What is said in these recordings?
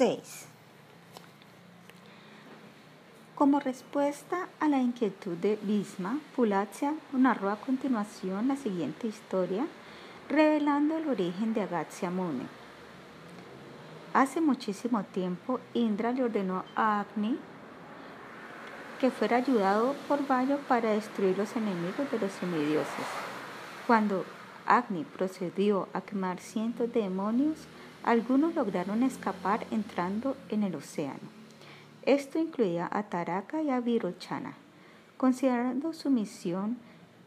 6. Como respuesta a la inquietud de Bisma, Pulatia narró a continuación la siguiente historia, revelando el origen de Agatsya Muni. Hace muchísimo tiempo, Indra le ordenó a Agni que fuera ayudado por Vayo para destruir los enemigos de los semidioses. Cuando Agni procedió a quemar cientos de demonios, algunos lograron escapar entrando en el océano. Esto incluía a Taraka y a Virochana. Considerando su misión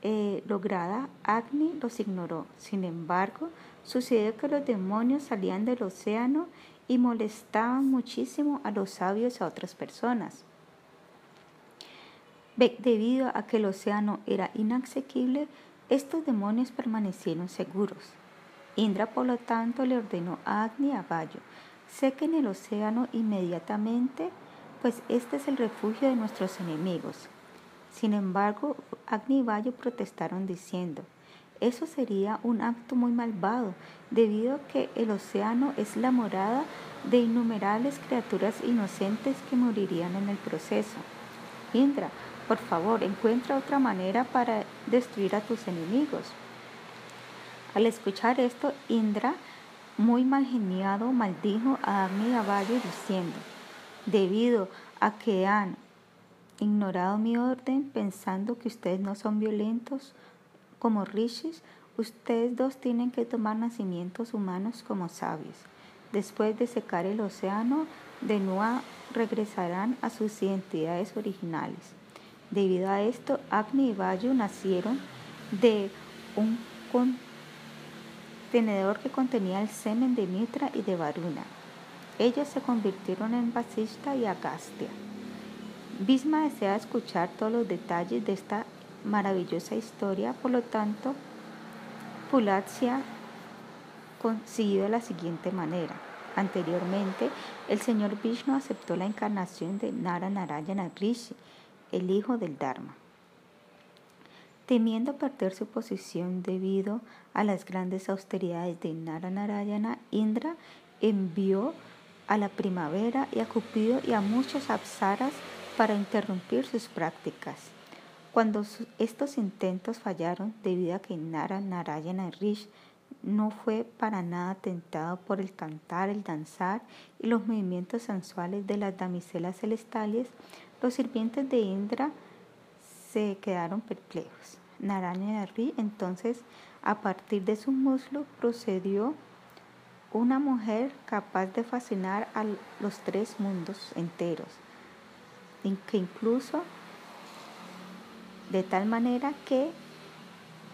eh, lograda, Agni los ignoró. Sin embargo, sucedió que los demonios salían del océano y molestaban muchísimo a los sabios y a otras personas. Debido a que el océano era inaccesible, estos demonios permanecieron seguros. Indra, por lo tanto, le ordenó a Agni a Vayu, sequen el océano inmediatamente, pues este es el refugio de nuestros enemigos. Sin embargo, Agni y Vayu protestaron diciendo, eso sería un acto muy malvado, debido a que el océano es la morada de innumerables criaturas inocentes que morirían en el proceso. Indra, por favor, encuentra otra manera para destruir a tus enemigos. Al escuchar esto, Indra, muy mal geniado, maldijo a Agni y a diciendo, debido a que han ignorado mi orden pensando que ustedes no son violentos como rishis, ustedes dos tienen que tomar nacimientos humanos como sabios. Después de secar el océano, de nuevo regresarán a sus identidades originales. Debido a esto, Agni y Vayu nacieron de un tenedor que contenía el semen de Mitra y de Varuna. Ellos se convirtieron en Vasishta y Agastya. Bisma desea escuchar todos los detalles de esta maravillosa historia, por lo tanto, Pulatsya consiguió de la siguiente manera. Anteriormente, el señor Vishnu aceptó la encarnación de Nara Narayana Rishi, el hijo del Dharma. Temiendo perder su posición debido a las grandes austeridades de Naranarayana, Indra envió a la primavera y a Cupido y a muchos apsaras para interrumpir sus prácticas. Cuando estos intentos fallaron debido a que Nara Narayana Rish no fue para nada tentado por el cantar, el danzar y los movimientos sensuales de las damiselas celestiales, los sirvientes de Indra se quedaron perplejos. Narayana Ri entonces a partir de su muslo procedió una mujer capaz de fascinar a los tres mundos enteros, que incluso de tal manera que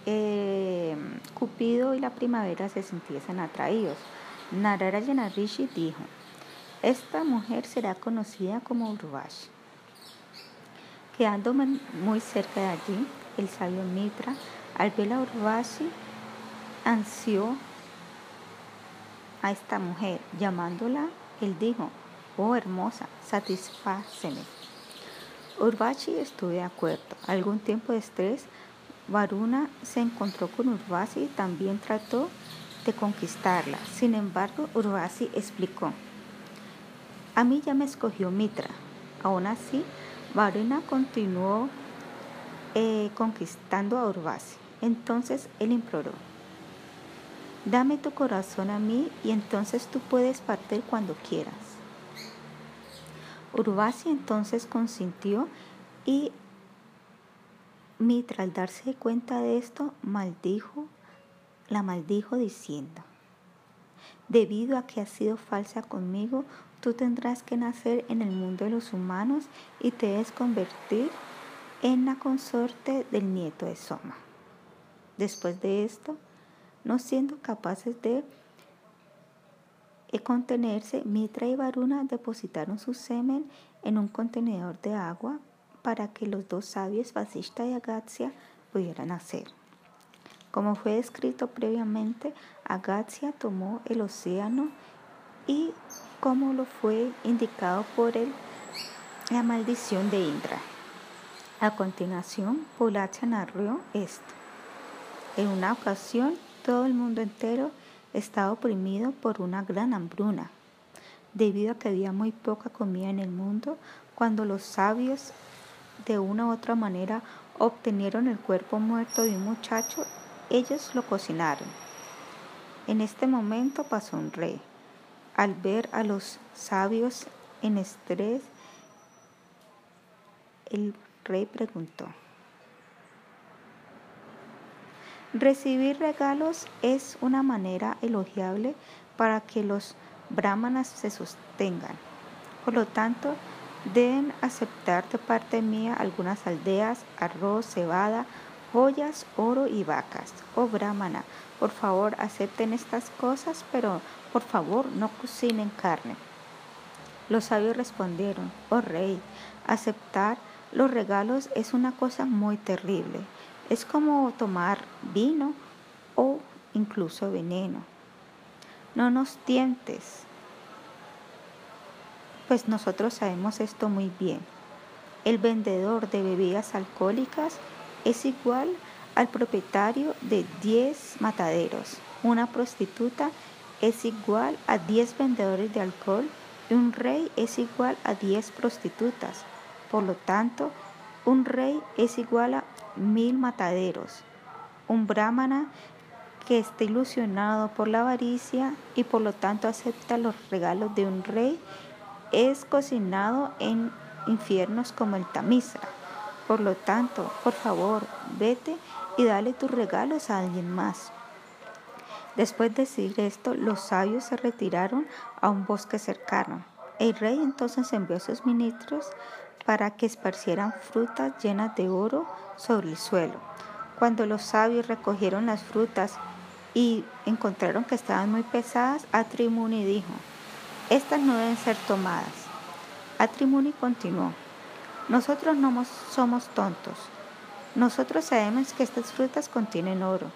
eh, Cupido y la primavera se sintiesen atraídos. Narayana Rishi dijo, esta mujer será conocida como Urvashi. Quedando muy cerca de allí, el sabio Mitra, al ver a Urvashi, ansió a esta mujer, llamándola, él dijo, oh hermosa, satisfáceme. Urvashi estuvo de acuerdo. Algún tiempo después, Varuna se encontró con Urvashi y también trató de conquistarla. Sin embargo, Urvashi explicó, a mí ya me escogió Mitra. Aún así, Varuna continuó eh, conquistando a Urvasi. Entonces él imploró, dame tu corazón a mí y entonces tú puedes partir cuando quieras. Urvasi entonces consintió y Mitra al darse cuenta de esto maldijo, la maldijo diciendo, debido a que has sido falsa conmigo, tú tendrás que nacer en el mundo de los humanos y te debes convertir en la consorte del nieto de Soma. Después de esto, no siendo capaces de contenerse, Mitra y Varuna depositaron su semen en un contenedor de agua para que los dos sabios, Vasishta y Agatsya, pudieran nacer. Como fue descrito previamente, Agatsya tomó el océano y como lo fue indicado por él, la maldición de Indra. A continuación, Pulacha narró esto. En una ocasión, todo el mundo entero estaba oprimido por una gran hambruna. debido a que había muy poca comida en el mundo, cuando los sabios de una u otra manera obtenieron el cuerpo muerto de un muchacho, ellos lo cocinaron. En este momento pasó un rey. Al ver a los sabios en estrés, el rey preguntó, Recibir regalos es una manera elogiable para que los brahmanas se sostengan. Por lo tanto, deben aceptar de parte mía algunas aldeas, arroz, cebada, joyas, oro y vacas. Oh brahmana, por favor acepten estas cosas, pero por favor no cocinen carne. Los sabios respondieron, oh rey, aceptar los regalos es una cosa muy terrible. Es como tomar vino o incluso veneno. No nos tientes, pues nosotros sabemos esto muy bien. El vendedor de bebidas alcohólicas es igual al propietario de 10 mataderos. Una prostituta es igual a 10 vendedores de alcohol y un rey es igual a 10 prostitutas. Por lo tanto, un rey es igual a mil mataderos. Un brahmana que esté ilusionado por la avaricia y por lo tanto acepta los regalos de un rey es cocinado en infiernos como el Tamisa. Por lo tanto, por favor, vete y dale tus regalos a alguien más. Después de decir esto, los sabios se retiraron a un bosque cercano. El rey entonces envió a sus ministros para que esparcieran frutas llenas de oro sobre el suelo. Cuando los sabios recogieron las frutas y encontraron que estaban muy pesadas, Atrimuni dijo, estas no deben ser tomadas. Atrimuni continuó, nosotros no somos tontos. Nosotros sabemos que estas frutas contienen oro.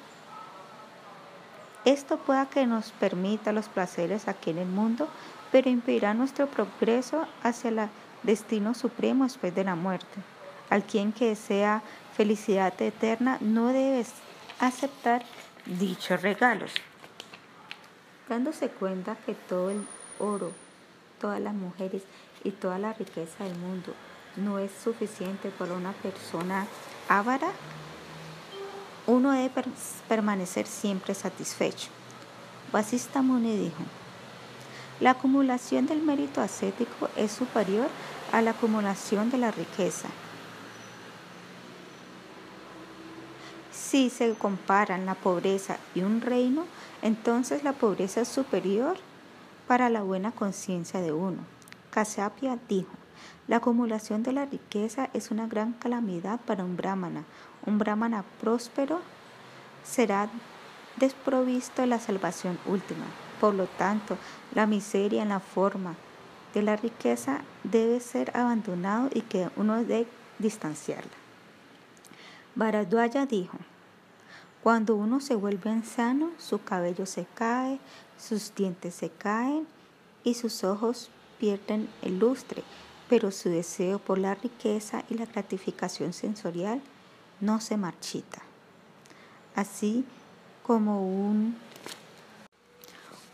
Esto pueda que nos permita los placeres aquí en el mundo, pero impedirá nuestro progreso hacia el destino supremo después de la muerte. Al quien que desea felicidad eterna no debe aceptar dichos regalos. Dándose cuenta que todo el oro, todas las mujeres y toda la riqueza del mundo no es suficiente para una persona ávara, uno debe permanecer siempre satisfecho. Basista Muni dijo, la acumulación del mérito ascético es superior a la acumulación de la riqueza. Si se comparan la pobreza y un reino, entonces la pobreza es superior para la buena conciencia de uno. Kasapia dijo, la acumulación de la riqueza es una gran calamidad para un brahmana. Un brahmana próspero será desprovisto de la salvación última. Por lo tanto, la miseria en la forma de la riqueza debe ser abandonado y que uno debe distanciarla. Bharadwaja dijo, cuando uno se vuelve anciano, su cabello se cae, sus dientes se caen y sus ojos pierden el lustre, pero su deseo por la riqueza y la gratificación sensorial no se marchita. Así como un,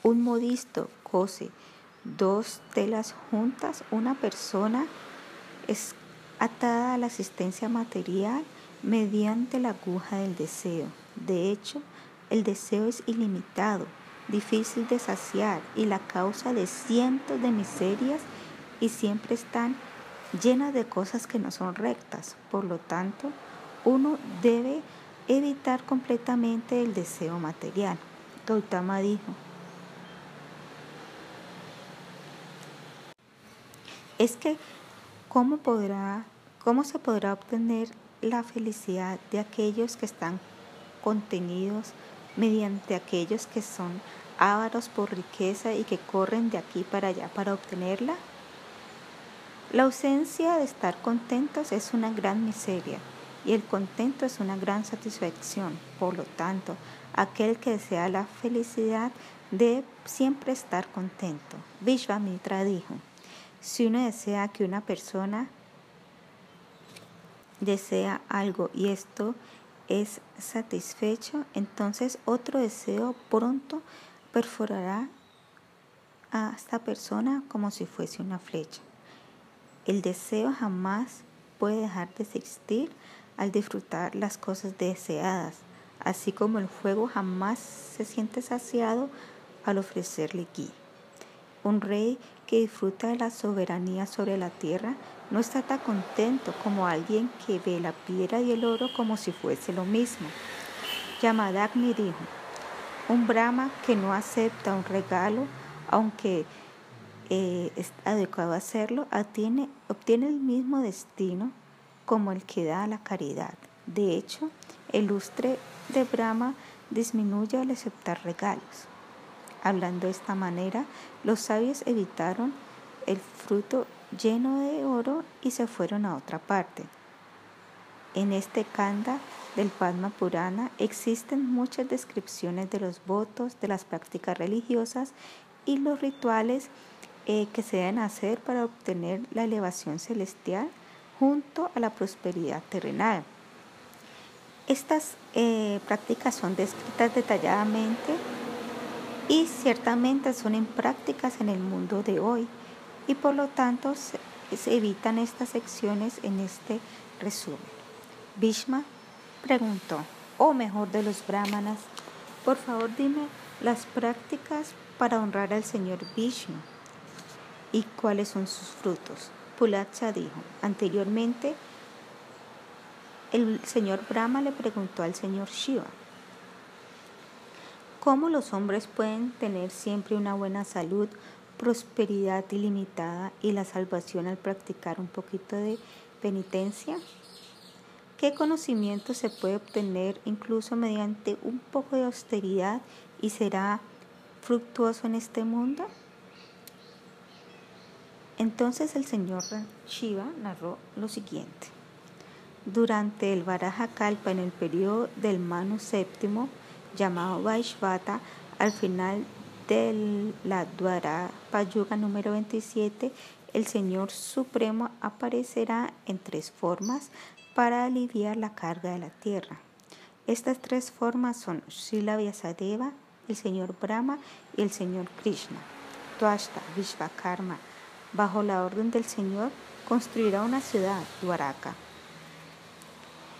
un modisto cose dos telas juntas, una persona es atada a la asistencia material mediante la aguja del deseo. De hecho, el deseo es ilimitado difícil de saciar y la causa de cientos de miserias y siempre están llenas de cosas que no son rectas. Por lo tanto, uno debe evitar completamente el deseo material. Gautama dijo, es que ¿cómo, podrá, ¿cómo se podrá obtener la felicidad de aquellos que están contenidos mediante aquellos que son ávaros por riqueza y que corren de aquí para allá para obtenerla? La ausencia de estar contentos es una gran miseria y el contento es una gran satisfacción. Por lo tanto, aquel que desea la felicidad debe siempre estar contento. Vishvamitra dijo, si uno desea que una persona desea algo y esto es satisfecho, entonces otro deseo pronto perforará a esta persona como si fuese una flecha. El deseo jamás puede dejar de existir al disfrutar las cosas deseadas, así como el fuego jamás se siente saciado al ofrecerle gui. Un rey que disfruta de la soberanía sobre la tierra no está tan contento como alguien que ve la piedra y el oro como si fuese lo mismo. Yamadagni dijo, un Brahma que no acepta un regalo, aunque eh, es adecuado hacerlo, obtiene, obtiene el mismo destino como el que da la caridad. De hecho, el lustre de Brahma disminuye al aceptar regalos. Hablando de esta manera, los sabios evitaron el fruto lleno de oro y se fueron a otra parte. En este kanda del Padma Purana existen muchas descripciones de los votos, de las prácticas religiosas y los rituales eh, que se deben hacer para obtener la elevación celestial junto a la prosperidad terrenal. Estas eh, prácticas son descritas detalladamente y ciertamente son en prácticas en el mundo de hoy y por lo tanto se, evitan estas secciones en este resumen. Bhishma preguntó, o mejor de los brahmanas, por favor dime las prácticas para honrar al Señor Vishnu y cuáles son sus frutos. Pulacha dijo, anteriormente el señor Brahma le preguntó al señor Shiva, ¿cómo los hombres pueden tener siempre una buena salud prosperidad ilimitada y la salvación al practicar un poquito de penitencia? ¿Qué conocimiento se puede obtener incluso mediante un poco de austeridad y será fructuoso en este mundo? Entonces el señor Shiva narró lo siguiente. Durante el Varaja Kalpa, en el periodo del Manu VII, llamado Vaishvata, al final de la Dwarapayuga número 27, el Señor Supremo aparecerá en tres formas para aliviar la carga de la tierra. Estas tres formas son Srila Vyasadeva, el Señor Brahma y el Señor Krishna. Tuashta Vishvakarma, bajo la orden del Señor, construirá una ciudad, Dwaraka.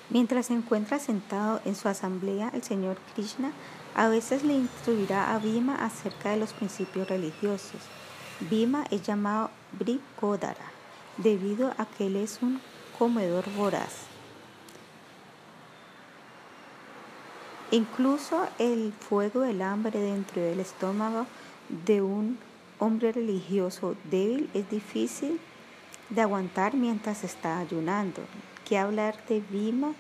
Mientras se encuentra sentado en su asamblea, el Señor Krishna a veces le instruirá a Bhima acerca de los principios religiosos. Bhima es llamado Brikodara debido a que él es un comedor voraz. Incluso el fuego del hambre dentro del estómago de un hombre religioso débil es difícil de aguantar mientras está ayunando. ¿Qué hablar de Bhima?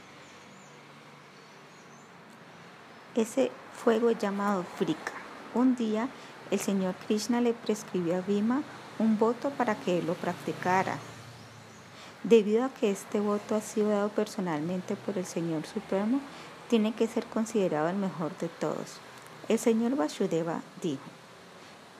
Ese fuego llamado Frika. Un día el señor Krishna le prescribió a Bhima un voto para que él lo practicara. Debido a que este voto ha sido dado personalmente por el Señor Supremo, tiene que ser considerado el mejor de todos. El señor Vasudeva dijo,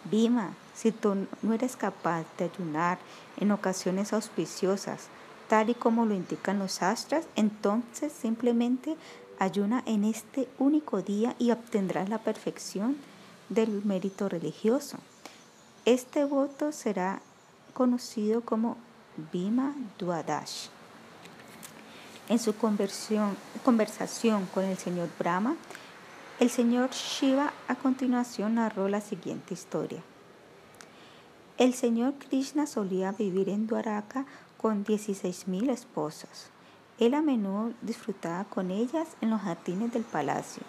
Bhima, si tú no eres capaz de ayunar en ocasiones auspiciosas, tal y como lo indican los astras, entonces simplemente Ayuna en este único día y obtendrás la perfección del mérito religioso. Este voto será conocido como Bhima Duadash. En su conversación con el señor Brahma, el señor Shiva a continuación narró la siguiente historia. El señor Krishna solía vivir en Dwaraka con 16.000 esposas. Él a menudo disfrutaba con ellas en los jardines del palacio.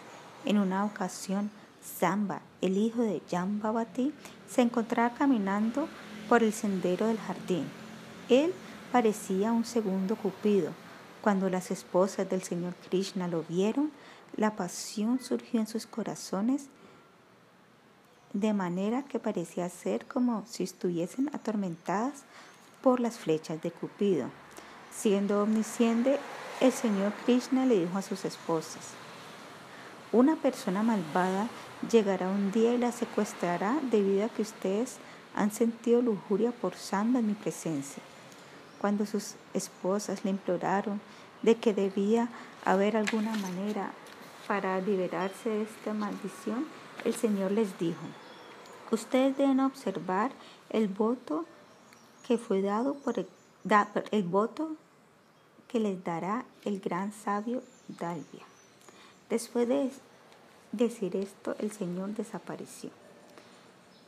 En una ocasión, Zamba, el hijo de Jambavati, se encontraba caminando por el sendero del jardín. Él parecía un segundo Cupido. Cuando las esposas del señor Krishna lo vieron, la pasión surgió en sus corazones de manera que parecía ser como si estuviesen atormentadas por las flechas de Cupido. Siendo omnisciente, el Señor Krishna le dijo a sus esposas, una persona malvada llegará un día y la secuestrará debido a que ustedes han sentido lujuria por samba en mi presencia. Cuando sus esposas le imploraron de que debía haber alguna manera para liberarse de esta maldición, el Señor les dijo, Ustedes deben observar el voto que fue dado por el, el voto que les dará el gran sabio Dalvia. Después de decir esto, el Señor desapareció.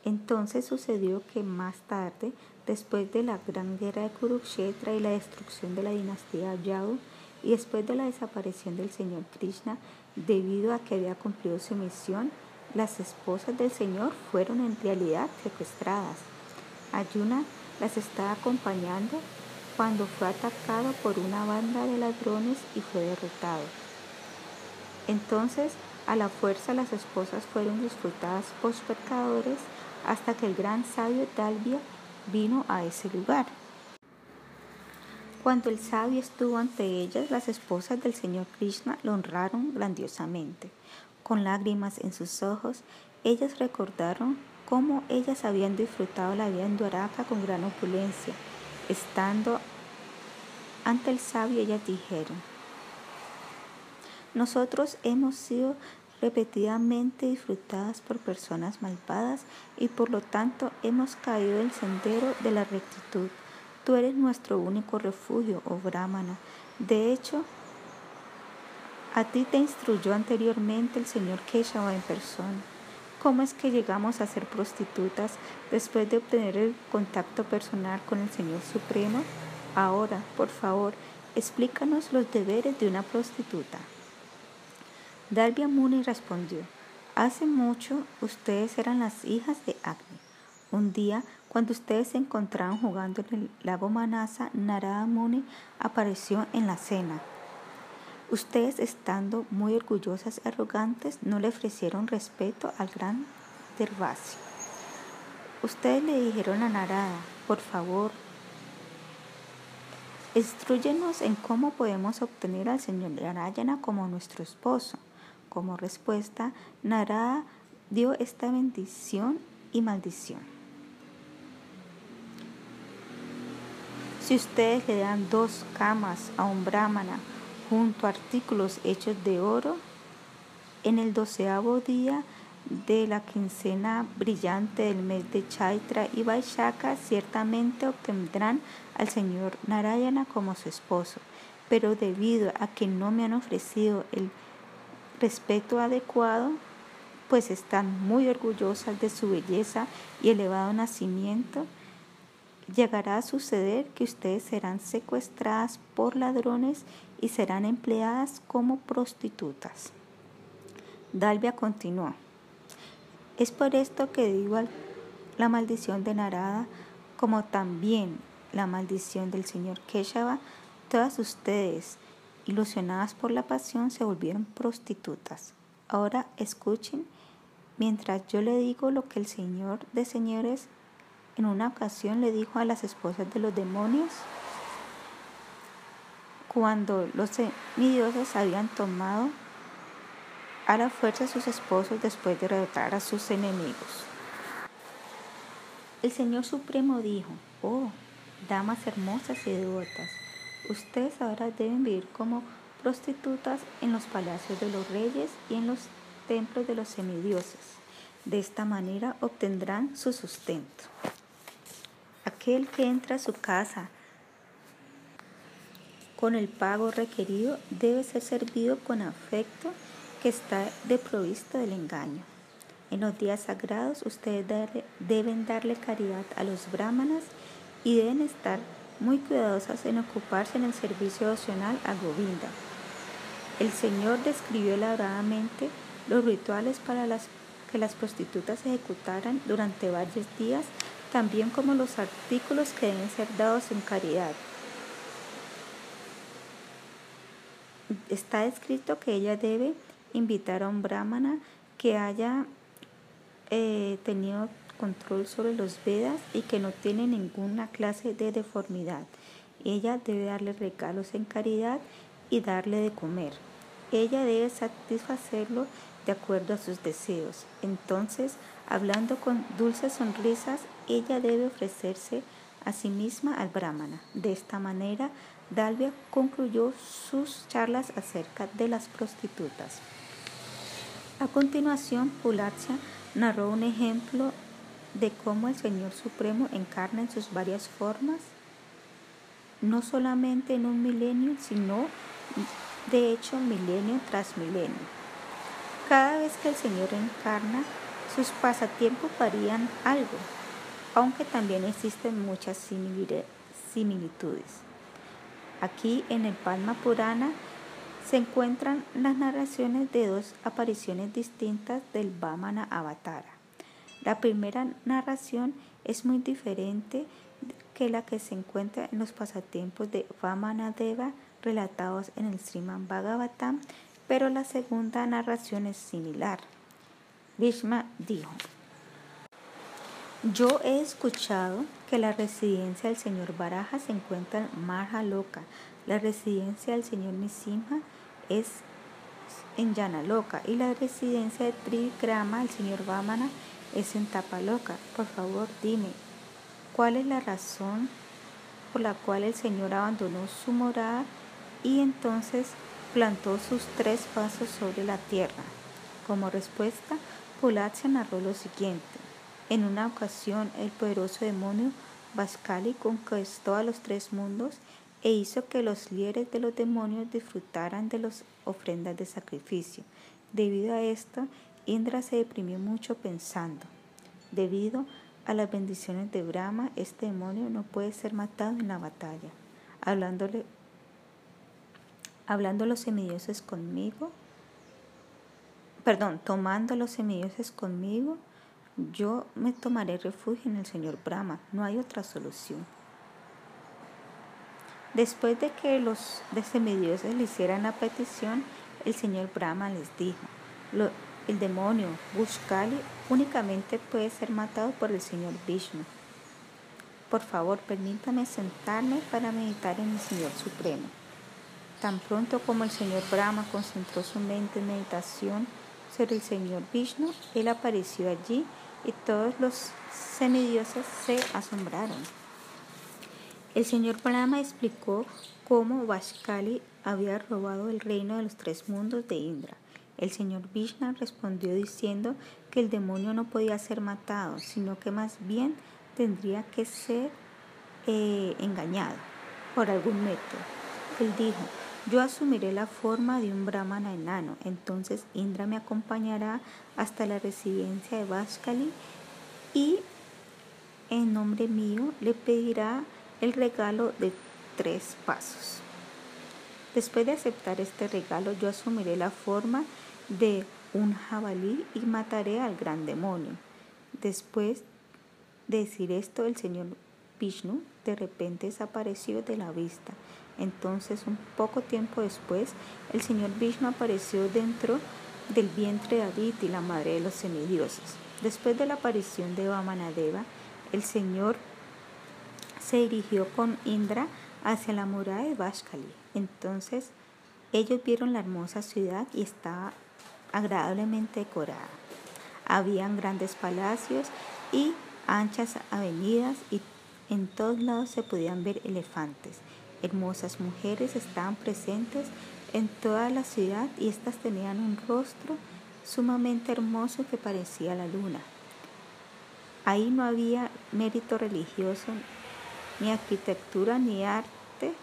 Entonces sucedió que más tarde, después de la gran guerra de Kurukshetra y la destrucción de la dinastía Yadu, y después de la desaparición del Señor Krishna, debido a que había cumplido su misión, las esposas del Señor fueron en realidad secuestradas. Ayuna las estaba acompañando cuando fue atacado por una banda de ladrones y fue derrotado. Entonces, a la fuerza las esposas fueron disfrutadas por pecadores hasta que el gran sabio Dalvia vino a ese lugar. Cuando el sabio estuvo ante ellas, las esposas del Señor Krishna lo honraron grandiosamente. Con lágrimas en sus ojos, ellas recordaron cómo ellas habían disfrutado la vida en Dwaraka con gran opulencia. Estando ante el sabio, ellas dijeron, nosotros hemos sido repetidamente disfrutadas por personas malvadas y por lo tanto hemos caído del sendero de la rectitud. Tú eres nuestro único refugio, oh Brahmana. De hecho, a ti te instruyó anteriormente el señor Keshava en persona. ¿Cómo es que llegamos a ser prostitutas después de obtener el contacto personal con el Señor Supremo? Ahora, por favor, explícanos los deberes de una prostituta. Dalvia Muni respondió, Hace mucho ustedes eran las hijas de Agni. Un día, cuando ustedes se encontraban jugando en el lago Manasa, Narada Muni apareció en la cena. Ustedes, estando muy orgullosas y arrogantes, no le ofrecieron respeto al gran Dervasi. Ustedes le dijeron a Narada, por favor, instruyenos en cómo podemos obtener al señor Narayana como nuestro esposo. Como respuesta, Narada dio esta bendición y maldición. Si ustedes le dan dos camas a un brahmana junto a artículos hechos de oro, en el doceavo día de la quincena brillante del mes de Chaitra y Vaishaka, ciertamente obtendrán al señor Narayana como su esposo. Pero debido a que no me han ofrecido el respeto adecuado, pues están muy orgullosas de su belleza y elevado nacimiento, llegará a suceder que ustedes serán secuestradas por ladrones y serán empleadas como prostitutas. Dalvia continuó. Es por esto que digo la maldición de Narada, como también la maldición del señor Keshava, todas ustedes ilusionadas por la pasión, se volvieron prostitutas. Ahora escuchen mientras yo le digo lo que el Señor de señores en una ocasión le dijo a las esposas de los demonios cuando los semidioses habían tomado a la fuerza a sus esposos después de derrotar a sus enemigos. El Señor Supremo dijo, oh, damas hermosas y devotas, Ustedes ahora deben vivir como prostitutas en los palacios de los reyes y en los templos de los semidioses. De esta manera obtendrán su sustento. Aquel que entra a su casa con el pago requerido debe ser servido con afecto que está deprovisto del engaño. En los días sagrados ustedes deben darle caridad a los brahmanas y deben estar muy cuidadosas en ocuparse en el servicio opcional a Govinda. El Señor describió elaboradamente los rituales para que las prostitutas ejecutaran durante varios días, también como los artículos que deben ser dados en caridad. Está escrito que ella debe invitar a un brahmana que haya eh, tenido control sobre los Vedas y que no tiene ninguna clase de deformidad. Ella debe darle regalos en caridad y darle de comer. Ella debe satisfacerlo de acuerdo a sus deseos. Entonces, hablando con dulces sonrisas, ella debe ofrecerse a sí misma al brahmana. De esta manera, Dalvia concluyó sus charlas acerca de las prostitutas. A continuación, Pulacha narró un ejemplo de cómo el Señor Supremo encarna en sus varias formas, no solamente en un milenio, sino de hecho milenio tras milenio. Cada vez que el Señor encarna, sus pasatiempos varían algo, aunque también existen muchas similitudes. Aquí en el Palma Purana se encuentran las narraciones de dos apariciones distintas del Vamana Avatara. La primera narración es muy diferente que la que se encuentra en los pasatiempos de Vamanadeva relatados en el Sriman Bhagavatam, pero la segunda narración es similar. Vishma dijo, yo he escuchado que la residencia del señor Baraja se encuentra en Marhaloka, la residencia del señor Nisimha es en Yanaloka y la residencia de Trivikrama, el señor Vamana, es en Tapaloka. Por favor, dime, ¿cuál es la razón por la cual el señor abandonó su morada y entonces plantó sus tres pasos sobre la tierra? Como respuesta, Pulatsa narró lo siguiente. En una ocasión, el poderoso demonio Vaskali conquistó a los tres mundos e hizo que los líderes de los demonios disfrutaran de las ofrendas de sacrificio. Debido a esto, Indra se deprimió mucho pensando. Debido a las bendiciones de Brahma, este demonio no puede ser matado en la batalla. Hablándole, hablando los semidioses conmigo, perdón, tomando los semidioses conmigo, yo me tomaré refugio en el Señor Brahma. No hay otra solución. Después de que los semidioses le hicieran la petición, el señor Brahma les dijo, el demonio Bushkali únicamente puede ser matado por el señor Vishnu. Por favor, permítame sentarme para meditar en el Señor Supremo. Tan pronto como el señor Brahma concentró su mente en meditación sobre el señor Vishnu, él apareció allí y todos los semidioses se asombraron. El señor Brahma explicó cómo Vashkali había robado el reino de los tres mundos de Indra. El señor Vishnu respondió diciendo que el demonio no podía ser matado, sino que más bien tendría que ser eh, engañado por algún método. Él dijo, yo asumiré la forma de un brahmana enano, entonces Indra me acompañará hasta la residencia de Vashkali y en nombre mío le pedirá el regalo de tres pasos. Después de aceptar este regalo, yo asumiré la forma de un jabalí y mataré al gran demonio. Después de decir esto, el señor Vishnu de repente desapareció de la vista. Entonces, un poco tiempo después, el señor Vishnu apareció dentro del vientre de Aditi, la madre de los semidioses. Después de la aparición de Vamanadeva, el señor se dirigió con Indra hacia la muralla de Vashkali. Entonces ellos vieron la hermosa ciudad y estaba agradablemente decorada. Habían grandes palacios y anchas avenidas y en todos lados se podían ver elefantes. Hermosas mujeres estaban presentes en toda la ciudad y éstas tenían un rostro sumamente hermoso que parecía la luna. Ahí no había mérito religioso ni arquitectura ni arte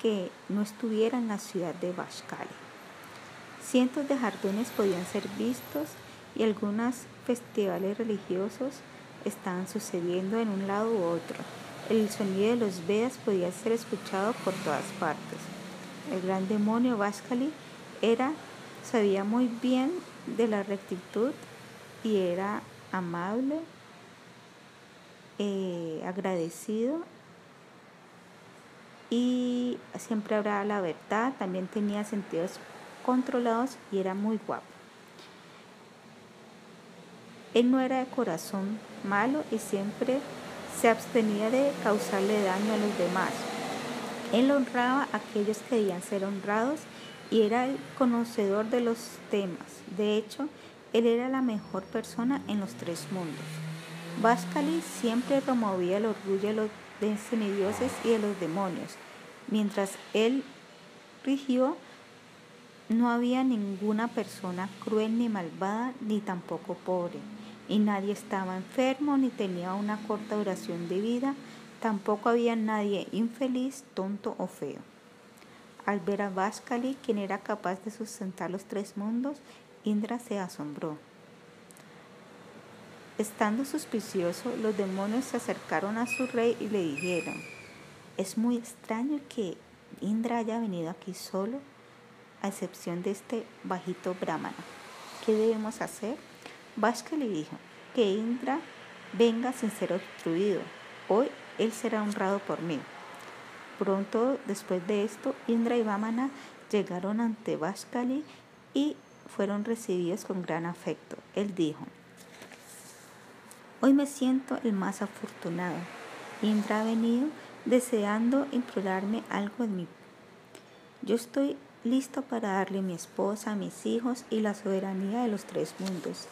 que no estuviera en la ciudad de Bashkali. Cientos de jardines podían ser vistos y algunos festivales religiosos estaban sucediendo en un lado u otro. El sonido de los Vedas podía ser escuchado por todas partes. El gran demonio Bashkali era, sabía muy bien de la rectitud y era amable eh, agradecido y siempre habrá la verdad, también tenía sentidos controlados y era muy guapo. Él no era de corazón malo y siempre se abstenía de causarle daño a los demás. Él honraba a aquellos que debían ser honrados y era el conocedor de los temas. De hecho, él era la mejor persona en los tres mundos. Vascali siempre promovía el orgullo de los semidioses y de los demonios. Mientras él rigió, no había ninguna persona cruel ni malvada, ni tampoco pobre. Y nadie estaba enfermo ni tenía una corta duración de vida, tampoco había nadie infeliz, tonto o feo. Al ver a Vaskali, quien era capaz de sustentar los tres mundos, Indra se asombró. Estando suspicioso, los demonios se acercaron a su rey y le dijeron, es muy extraño que Indra haya venido aquí solo, a excepción de este bajito brahmana. ¿Qué debemos hacer? Vashka le dijo, que Indra venga sin ser obstruido. Hoy él será honrado por mí. Pronto después de esto, Indra y Vamana llegaron ante Vashkali y fueron recibidos con gran afecto. Él dijo, Hoy me siento el más afortunado. Indra ha venido deseando implorarme algo de mí. Yo estoy listo para darle mi esposa, mis hijos y la soberanía de los tres mundos.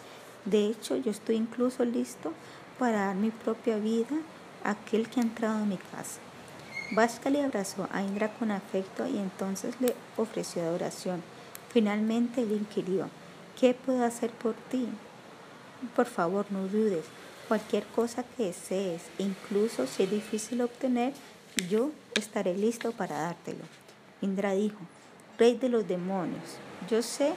De hecho, yo estoy incluso listo para dar mi propia vida a aquel que ha entrado en mi casa. Vashka le abrazó a Indra con afecto y entonces le ofreció adoración. Finalmente le inquirió, ¿qué puedo hacer por ti? Por favor, no dudes. Cualquier cosa que desees, incluso si es difícil obtener, yo estaré listo para dártelo. Indra dijo, Rey de los demonios, yo sé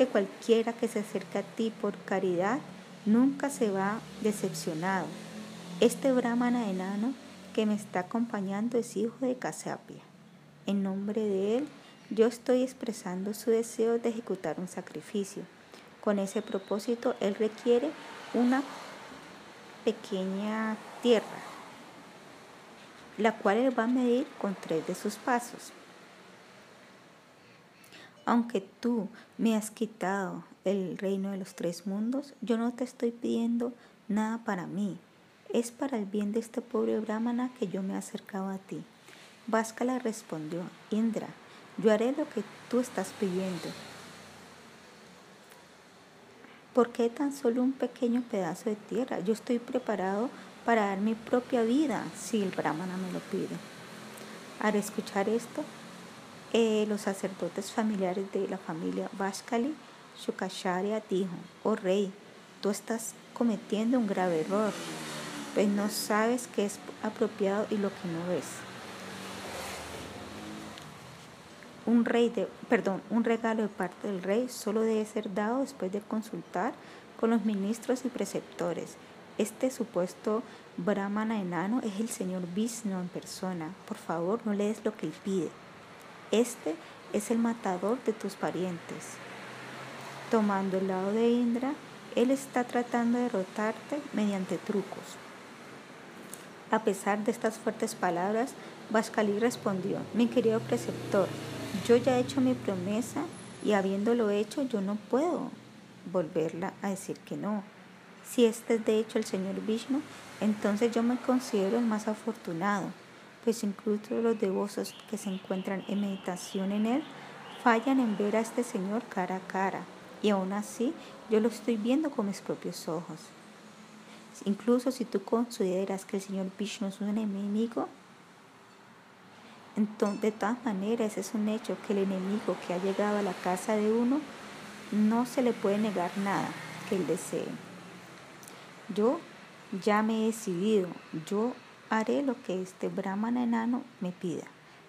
que cualquiera que se acerque a ti por caridad nunca se va decepcionado. Este brahmana enano que me está acompañando es hijo de Kasapia. En nombre de él, yo estoy expresando su deseo de ejecutar un sacrificio. Con ese propósito, él requiere una pequeña tierra, la cual él va a medir con tres de sus pasos. Aunque tú me has quitado el reino de los tres mundos, yo no te estoy pidiendo nada para mí. Es para el bien de este pobre brahmana que yo me he acercado a ti. Váskala respondió, Indra, yo haré lo que tú estás pidiendo. ¿Por qué tan solo un pequeño pedazo de tierra? Yo estoy preparado para dar mi propia vida si el brahmana me lo pide. Al escuchar esto, eh, los sacerdotes familiares de la familia Vashkali, Shukacharya dijo, oh rey, tú estás cometiendo un grave error, pues no sabes qué es apropiado y lo que no es. Un, rey de, perdón, un regalo de parte del rey solo debe ser dado después de consultar con los ministros y preceptores. Este supuesto brahmana enano es el señor Vishnu en persona. Por favor, no lees lo que él pide. Este es el matador de tus parientes. Tomando el lado de Indra, él está tratando de derrotarte mediante trucos. A pesar de estas fuertes palabras, Vaskali respondió, mi querido preceptor, yo ya he hecho mi promesa y habiéndolo hecho yo no puedo volverla a decir que no. Si este es de hecho el Señor Vishnu, entonces yo me considero el más afortunado pues incluso los devotos que se encuentran en meditación en Él fallan en ver a este Señor cara a cara, y aún así yo lo estoy viendo con mis propios ojos. Incluso si tú consideras que el Señor Vishnu es un enemigo, de todas maneras es un hecho que el enemigo que ha llegado a la casa de uno no se le puede negar nada que él desee. Yo ya me he decidido, yo haré lo que este brahmana enano me pida.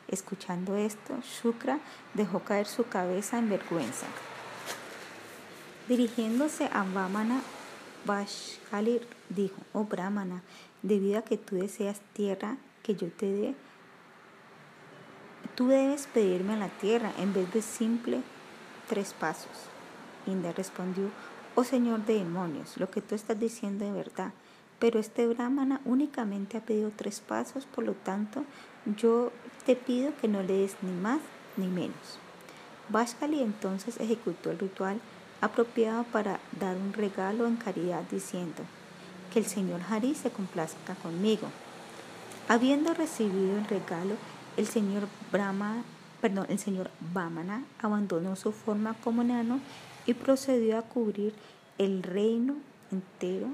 Escuchando esto, Shukra dejó caer su cabeza en vergüenza. Dirigiéndose a Vamana, Vashkali dijo, oh Brahmana, debido a que tú deseas tierra que yo te dé, tú debes pedirme la tierra en vez de simple tres pasos. Inda respondió, oh Señor de demonios, lo que tú estás diciendo es verdad pero este brahmana únicamente ha pedido tres pasos, por lo tanto yo te pido que no le des ni más ni menos. Vashkali entonces ejecutó el ritual apropiado para dar un regalo en caridad diciendo que el señor Hari se complazca conmigo. Habiendo recibido el regalo, el señor Brahma, perdón, el señor Vamana abandonó su forma como enano y procedió a cubrir el reino entero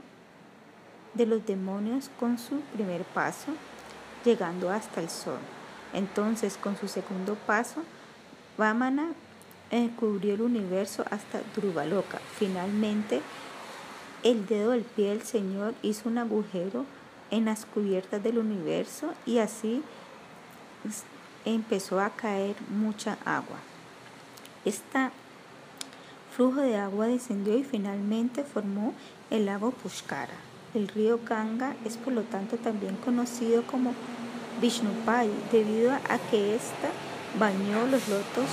de los demonios con su primer paso, llegando hasta el sol. Entonces, con su segundo paso, Vamana eh, cubrió el universo hasta Druvaloka. Finalmente, el dedo del pie del Señor hizo un agujero en las cubiertas del universo y así empezó a caer mucha agua. Este flujo de agua descendió y finalmente formó el lago Pushkara. El río Ganga es por lo tanto también conocido como Vishnupai debido a que ésta bañó los, lotos,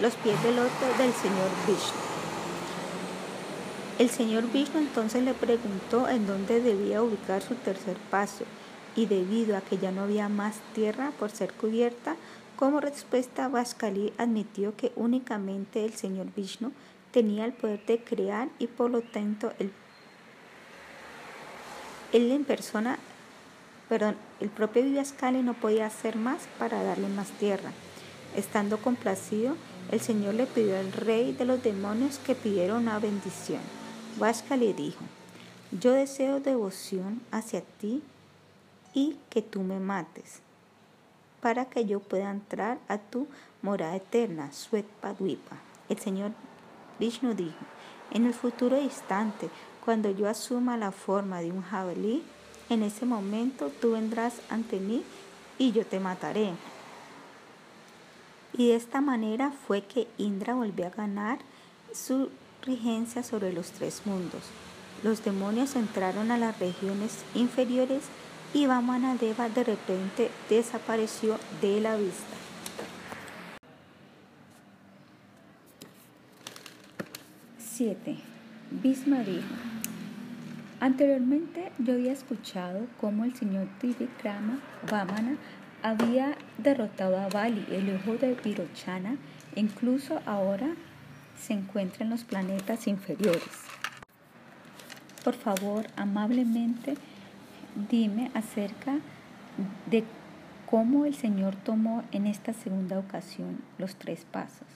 los pies del loto del señor Vishnu. El señor Vishnu entonces le preguntó en dónde debía ubicar su tercer paso y debido a que ya no había más tierra por ser cubierta, como respuesta Vaskali admitió que únicamente el señor Vishnu tenía el poder de crear y por lo tanto él, él en persona, perdón, el propio Vaskali no podía hacer más para darle más tierra. Estando complacido, el Señor le pidió al rey de los demonios que pidiera una bendición. Vashka le dijo, yo deseo devoción hacia ti y que tú me mates, para que yo pueda entrar a tu morada eterna, Padwipa. El Señor Vishnu dijo, en el futuro instante, cuando yo asuma la forma de un jabalí, en ese momento tú vendrás ante mí y yo te mataré. Y de esta manera fue que Indra volvió a ganar su regencia sobre los tres mundos. Los demonios entraron a las regiones inferiores y Vamanadeva de repente desapareció de la vista. Siete. Bhisma dijo, anteriormente yo había escuchado cómo el señor Trivikrama Vamana había derrotado a Bali, el hijo de Virochana, incluso ahora se encuentra en los planetas inferiores. Por favor, amablemente, dime acerca de cómo el Señor tomó en esta segunda ocasión los tres pasos.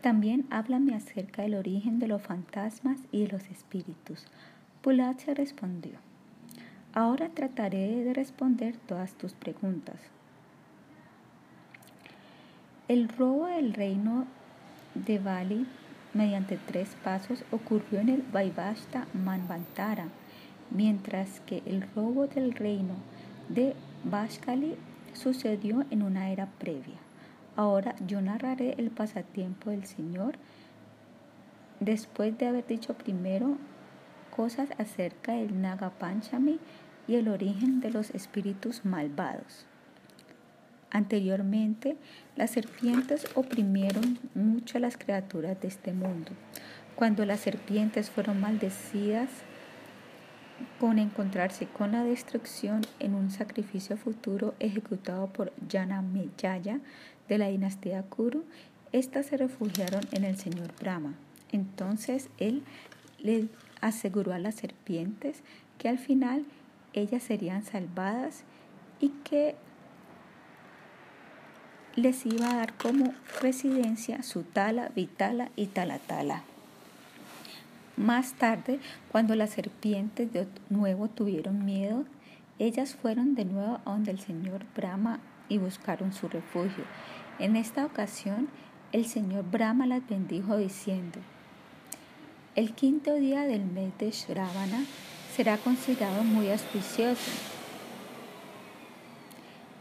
También háblame acerca del origen de los fantasmas y de los espíritus. Pulacha respondió, ahora trataré de responder todas tus preguntas. El robo del reino de Bali mediante tres pasos ocurrió en el Vaivashta Manvantara, mientras que el robo del reino de Vashkali sucedió en una era previa. Ahora yo narraré el pasatiempo del Señor después de haber dicho primero cosas acerca del Nagapanchami y el origen de los espíritus malvados. Anteriormente, las serpientes oprimieron mucho a las criaturas de este mundo. Cuando las serpientes fueron maldecidas con encontrarse con la destrucción en un sacrificio futuro ejecutado por Yanameyaya de la dinastía Kuru, éstas se refugiaron en el señor Brahma. Entonces él le aseguró a las serpientes que al final ellas serían salvadas y que les iba a dar como residencia Sutala, Vitala y Talatala. Más tarde, cuando las serpientes de nuevo tuvieron miedo, ellas fueron de nuevo a donde el señor Brahma y buscaron su refugio. En esta ocasión, el señor Brahma las bendijo diciendo, el quinto día del mes de Shravana será considerado muy auspicioso,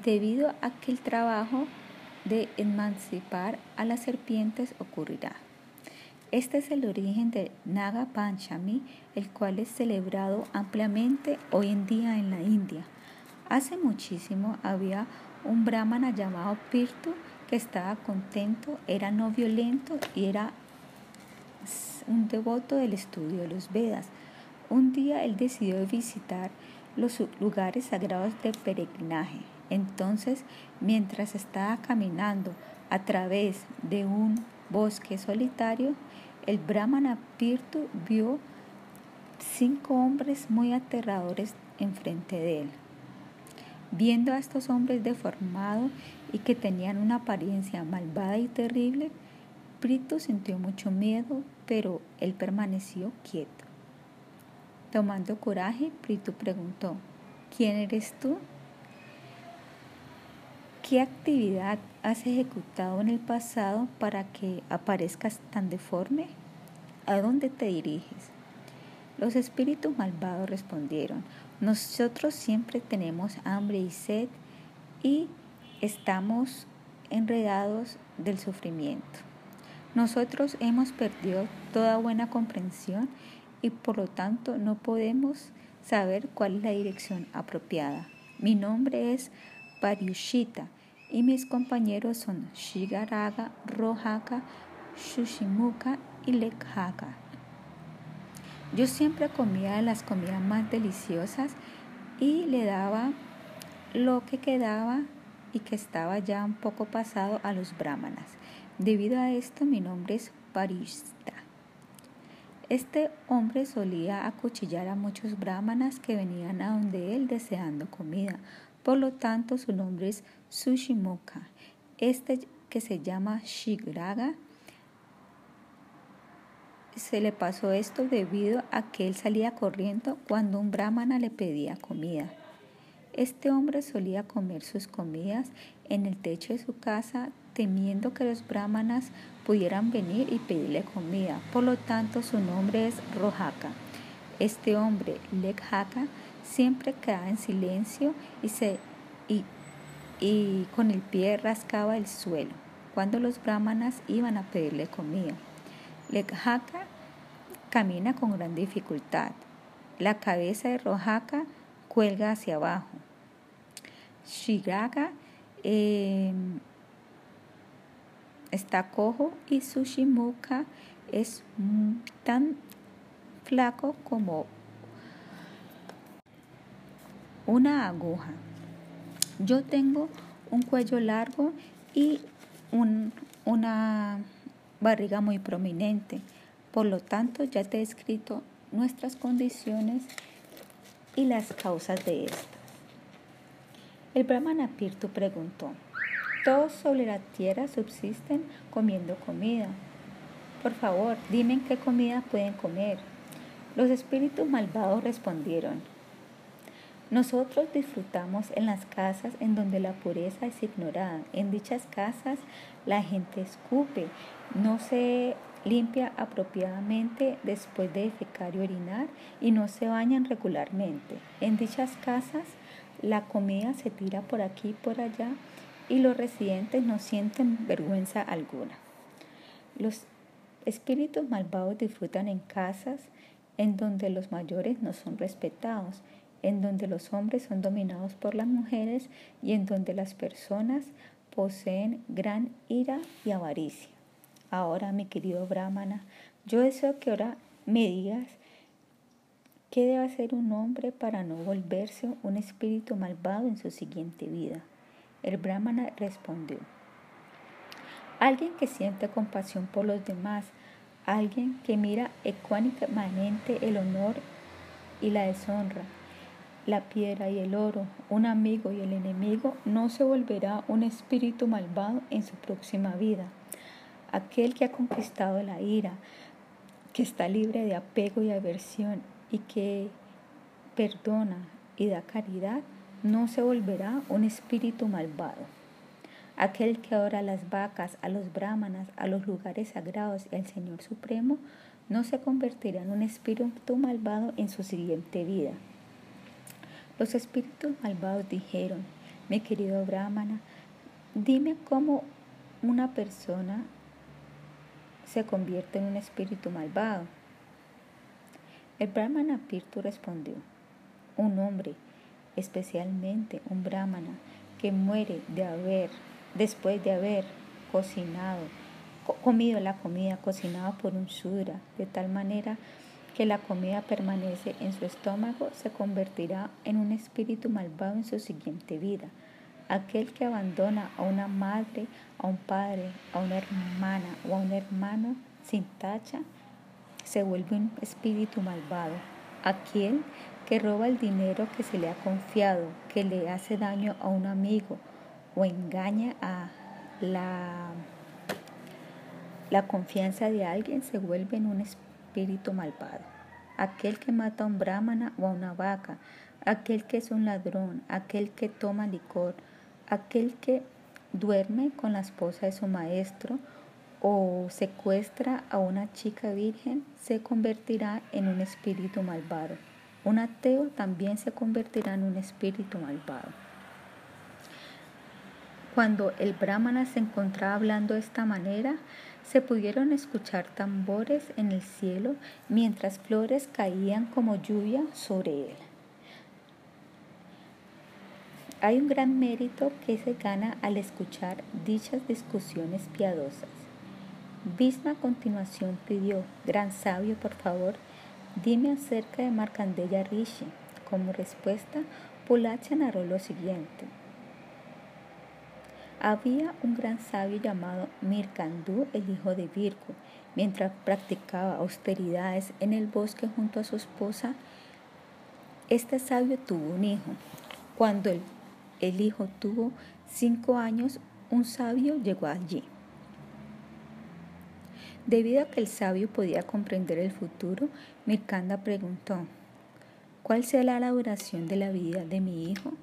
debido a que el trabajo de emancipar a las serpientes ocurrirá. Este es el origen de Naga Panchami, el cual es celebrado ampliamente hoy en día en la India. Hace muchísimo había un brahmana llamado Pirtu que estaba contento, era no violento y era un devoto del estudio de los Vedas. Un día él decidió visitar los lugares sagrados de peregrinaje. Entonces, mientras estaba caminando a través de un bosque solitario, el brahmana Pirtu vio cinco hombres muy aterradores enfrente de él. Viendo a estos hombres deformados y que tenían una apariencia malvada y terrible, Pirtu sintió mucho miedo, pero él permaneció quieto. Tomando coraje, Pritu preguntó, ¿quién eres tú? ¿Qué actividad has ejecutado en el pasado para que aparezcas tan deforme? ¿A dónde te diriges? Los espíritus malvados respondieron, nosotros siempre tenemos hambre y sed y estamos enredados del sufrimiento. Nosotros hemos perdido toda buena comprensión y por lo tanto no podemos saber cuál es la dirección apropiada. Mi nombre es Pariushita y mis compañeros son Shigaraga, Rohaka, Shushimuka y Lekhaka. Yo siempre comía las comidas más deliciosas y le daba lo que quedaba y que estaba ya un poco pasado a los brahmanas. Debido a esto mi nombre es Parishta. Este hombre solía acuchillar a muchos brahmanas que venían a donde él deseando comida. Por lo tanto, su nombre es Sushimoka. Este que se llama Shigraga se le pasó esto debido a que él salía corriendo cuando un brahmana le pedía comida. Este hombre solía comer sus comidas en el techo de su casa temiendo que los brahmanas pudieran venir y pedirle comida. Por lo tanto, su nombre es Rojaka. Este hombre, Lekhaka, siempre quedaba en silencio y, se, y, y con el pie rascaba el suelo cuando los brahmanas iban a pedirle comida. Lekhaka camina con gran dificultad. La cabeza de Rojaka cuelga hacia abajo. Shigaga em, está cojo y Sushimuka es tan flaco como una aguja. Yo tengo un cuello largo y una barriga muy prominente. Por lo tanto, ya te he escrito nuestras condiciones y las causas de estas. El brahmana Pirtu preguntó, todos sobre la tierra subsisten comiendo comida. Por favor, dime qué comida pueden comer. Los espíritus malvados respondieron, nosotros disfrutamos en las casas en donde la pureza es ignorada. En dichas casas la gente escupe, no se limpia apropiadamente después de defecar y orinar y no se bañan regularmente. En dichas casas la comida se tira por aquí y por allá y los residentes no sienten vergüenza alguna. Los espíritus malvados disfrutan en casas en donde los mayores no son respetados, en donde los hombres son dominados por las mujeres y en donde las personas poseen gran ira y avaricia. Ahora, mi querido Brahmana, yo deseo que ahora me digas qué debe hacer un hombre para no volverse un espíritu malvado en su siguiente vida. El Brahmana respondió, alguien que siente compasión por los demás, alguien que mira ecuánimamente el honor y la deshonra, la piedra y el oro, un amigo y el enemigo, no se volverá un espíritu malvado en su próxima vida. Aquel que ha conquistado la ira, que está libre de apego y aversión y que perdona y da caridad, no se volverá un espíritu malvado. Aquel que adora a las vacas, a los brahmanas, a los lugares sagrados y al Señor Supremo, no se convertirá en un espíritu malvado en su siguiente vida. Los espíritus malvados dijeron, mi querido brahmana, dime cómo una persona se convierte en un espíritu malvado. El brahmana Pirtu respondió, un hombre, especialmente un brahmana, que muere de haber, después de haber cocinado, comido la comida cocinada por un shudra, de tal manera que la comida permanece en su estómago, se convertirá en un espíritu malvado en su siguiente vida. Aquel que abandona a una madre, a un padre, a una hermana o a un hermano sin tacha, se vuelve un espíritu malvado. Aquel que roba el dinero que se le ha confiado, que le hace daño a un amigo o engaña a la, la confianza de alguien, se vuelve en un espíritu malvado. Aquel que mata a un brahmana o a una vaca, aquel que es un ladrón, aquel que toma licor, aquel que duerme con la esposa de su maestro o secuestra a una chica virgen, se convertirá en un espíritu malvado. Un ateo también se convertirá en un espíritu malvado. Cuando el brahmana se encontraba hablando de esta manera, se pudieron escuchar tambores en el cielo mientras flores caían como lluvia sobre él. Hay un gran mérito que se gana al escuchar dichas discusiones piadosas. Bhisma a continuación pidió, Gran sabio, por favor, dime acerca de Markandeya Rishi. Como respuesta, Pulacha narró lo siguiente. Había un gran sabio llamado Mirkandu, el hijo de Virgo. Mientras practicaba austeridades en el bosque junto a su esposa, este sabio tuvo un hijo. Cuando el, el hijo tuvo cinco años, un sabio llegó allí. Debido a que el sabio podía comprender el futuro, Mirkanda preguntó, ¿cuál será la duración de la vida de mi hijo?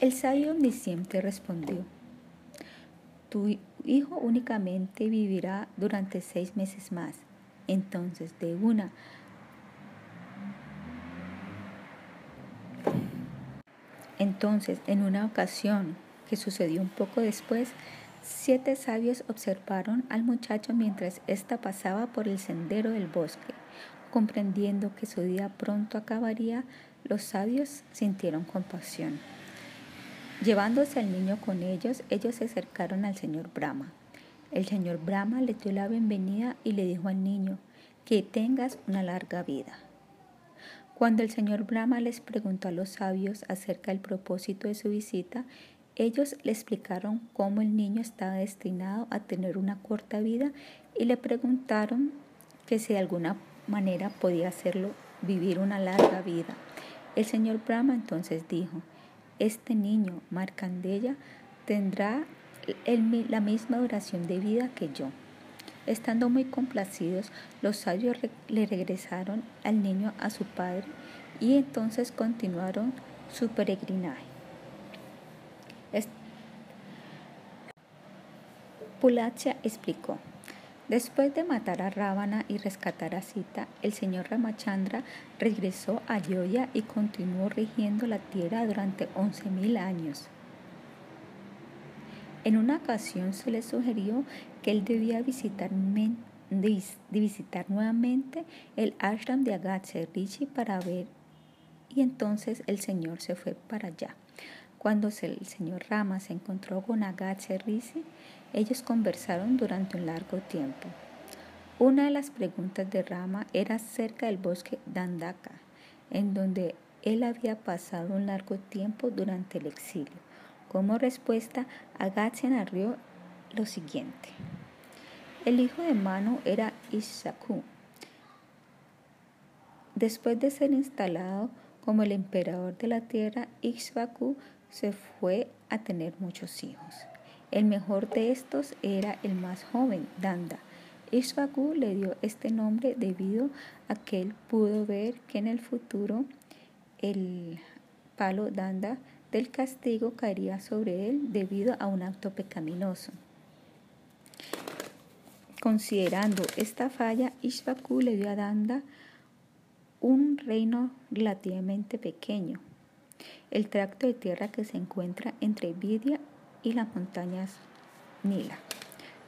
El sabio omnisciente respondió, tu hijo únicamente vivirá durante seis meses más. Entonces, de una Entonces, en una ocasión que sucedió un poco después, siete sabios observaron al muchacho mientras ésta pasaba por el sendero del bosque. Comprendiendo que su día pronto acabaría, los sabios sintieron compasión. Llevándose al niño con ellos, ellos se acercaron al señor Brahma. El señor Brahma le dio la bienvenida y le dijo al niño, que tengas una larga vida. Cuando el señor Brahma les preguntó a los sabios acerca del propósito de su visita, ellos le explicaron cómo el niño estaba destinado a tener una corta vida y le preguntaron que si de alguna manera podía hacerlo vivir una larga vida. El señor Brahma entonces dijo, este niño, Marcandella, tendrá la misma duración de vida que yo. Estando muy complacidos, los sabios le regresaron al niño a su padre y entonces continuaron su peregrinaje. Pulacha explicó. Después de matar a Ravana y rescatar a Sita, el señor Ramachandra regresó a Yoya y continuó rigiendo la tierra durante 11.000 años. En una ocasión se le sugirió que él debía visitar, visitar nuevamente el ashram de Agatse Rishi para ver y entonces el señor se fue para allá. Cuando el señor Rama se encontró con Agatse Rishi, ellos conversaron durante un largo tiempo. Una de las preguntas de Rama era acerca del bosque Dandaka, en donde él había pasado un largo tiempo durante el exilio. Como respuesta, Agatse narró lo siguiente. El hijo de Manu era Ishaku. Después de ser instalado como el emperador de la tierra, Ishvaku se fue a tener muchos hijos. El mejor de estos era el más joven, Danda. Ishvaku le dio este nombre debido a que él pudo ver que en el futuro el palo Danda del castigo caería sobre él debido a un acto pecaminoso. Considerando esta falla, Ishvaku le dio a Danda un reino relativamente pequeño, el tracto de tierra que se encuentra entre Vidya y las montañas Nila.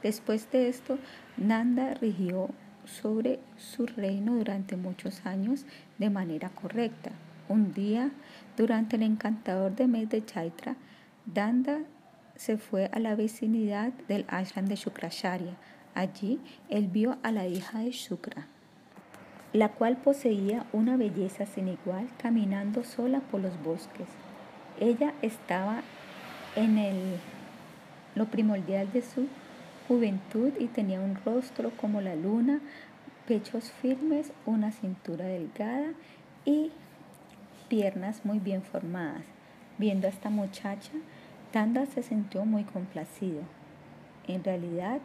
Después de esto, Nanda rigió sobre su reino durante muchos años de manera correcta. Un día, durante el encantador de mes de Chaitra, Nanda se fue a la vecinidad del ashram de Shukracharya. Allí él vio a la hija de Shukra, la cual poseía una belleza sin igual caminando sola por los bosques. Ella estaba en el, lo primordial de su juventud y tenía un rostro como la luna, pechos firmes, una cintura delgada y piernas muy bien formadas. Viendo a esta muchacha, Tanda se sintió muy complacido. En realidad,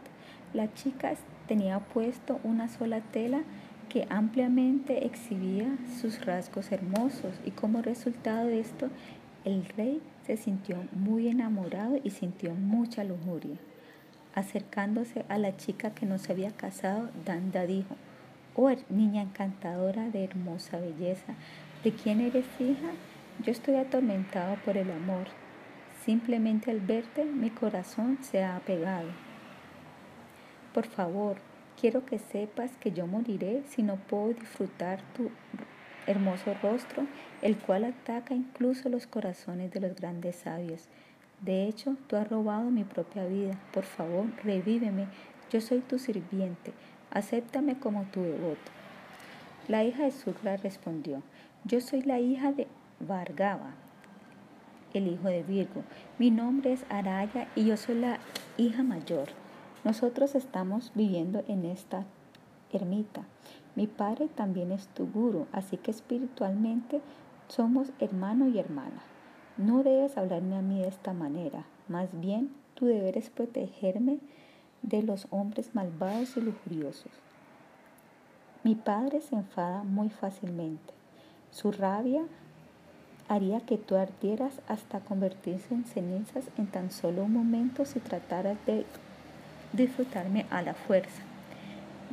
la chica tenía puesto una sola tela que ampliamente exhibía sus rasgos hermosos y como resultado de esto el rey sintió muy enamorado y sintió mucha lujuria. Acercándose a la chica que no se había casado, Danda dijo, Oh niña encantadora de hermosa belleza, ¿de quién eres hija? Yo estoy atormentado por el amor. Simplemente al verte mi corazón se ha apegado. Por favor, quiero que sepas que yo moriré si no puedo disfrutar tu hermoso rostro, el cual ataca incluso los corazones de los grandes sabios. De hecho, tú has robado mi propia vida. Por favor, revíveme. Yo soy tu sirviente. Acéptame como tu devoto. La hija de Sukra respondió, yo soy la hija de Vargava, el hijo de Virgo. Mi nombre es Araya y yo soy la hija mayor. Nosotros estamos viviendo en esta ermita. Mi padre también es tu guru, así que espiritualmente somos hermano y hermana. No debes hablarme a mí de esta manera, más bien tu deber es protegerme de los hombres malvados y lujuriosos. Mi padre se enfada muy fácilmente. Su rabia haría que tú ardieras hasta convertirse en cenizas en tan solo un momento si trataras de disfrutarme a la fuerza.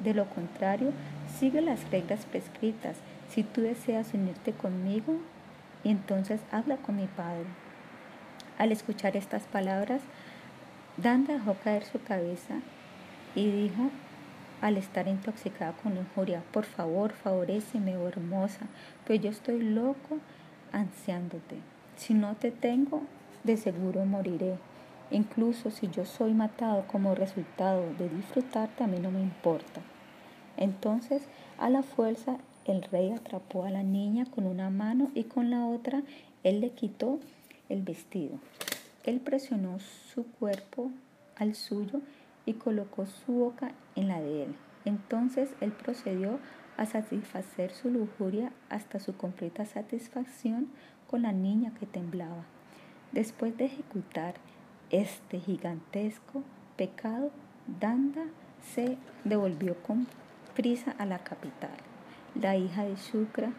De lo contrario, sigue las reglas prescritas. Si tú deseas unirte conmigo, entonces habla con mi padre. Al escuchar estas palabras, Danda dejó caer su cabeza y dijo, al estar intoxicada con lujuria, por favor, favoreceme, oh hermosa, pues yo estoy loco ansiándote. Si no te tengo, de seguro moriré. Incluso si yo soy matado como resultado de disfrutarte, a mí no me importa. Entonces, a la fuerza, el rey atrapó a la niña con una mano y con la otra él le quitó el vestido. Él presionó su cuerpo al suyo y colocó su boca en la de él. Entonces él procedió a satisfacer su lujuria hasta su completa satisfacción con la niña que temblaba. Después de ejecutar este gigantesco pecado, Danda se devolvió con prisa a la capital. La hija de Shukra,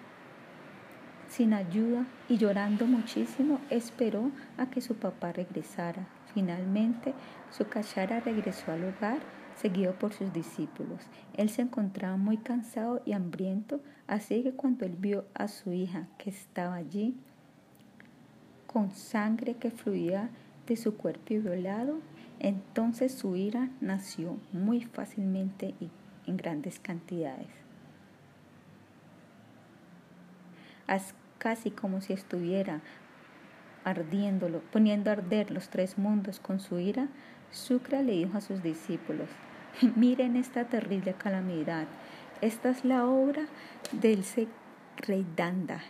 sin ayuda y llorando muchísimo, esperó a que su papá regresara. Finalmente, su cachara regresó al hogar seguido por sus discípulos. Él se encontraba muy cansado y hambriento, así que cuando él vio a su hija que estaba allí, con sangre que fluía de su cuerpo violado, entonces su ira nació muy fácilmente y en grandes cantidades. casi como si estuviera ardiéndolo, poniendo a arder los tres mundos con su ira, Sukra le dijo a sus discípulos, miren esta terrible calamidad, esta es la obra del rey Danda,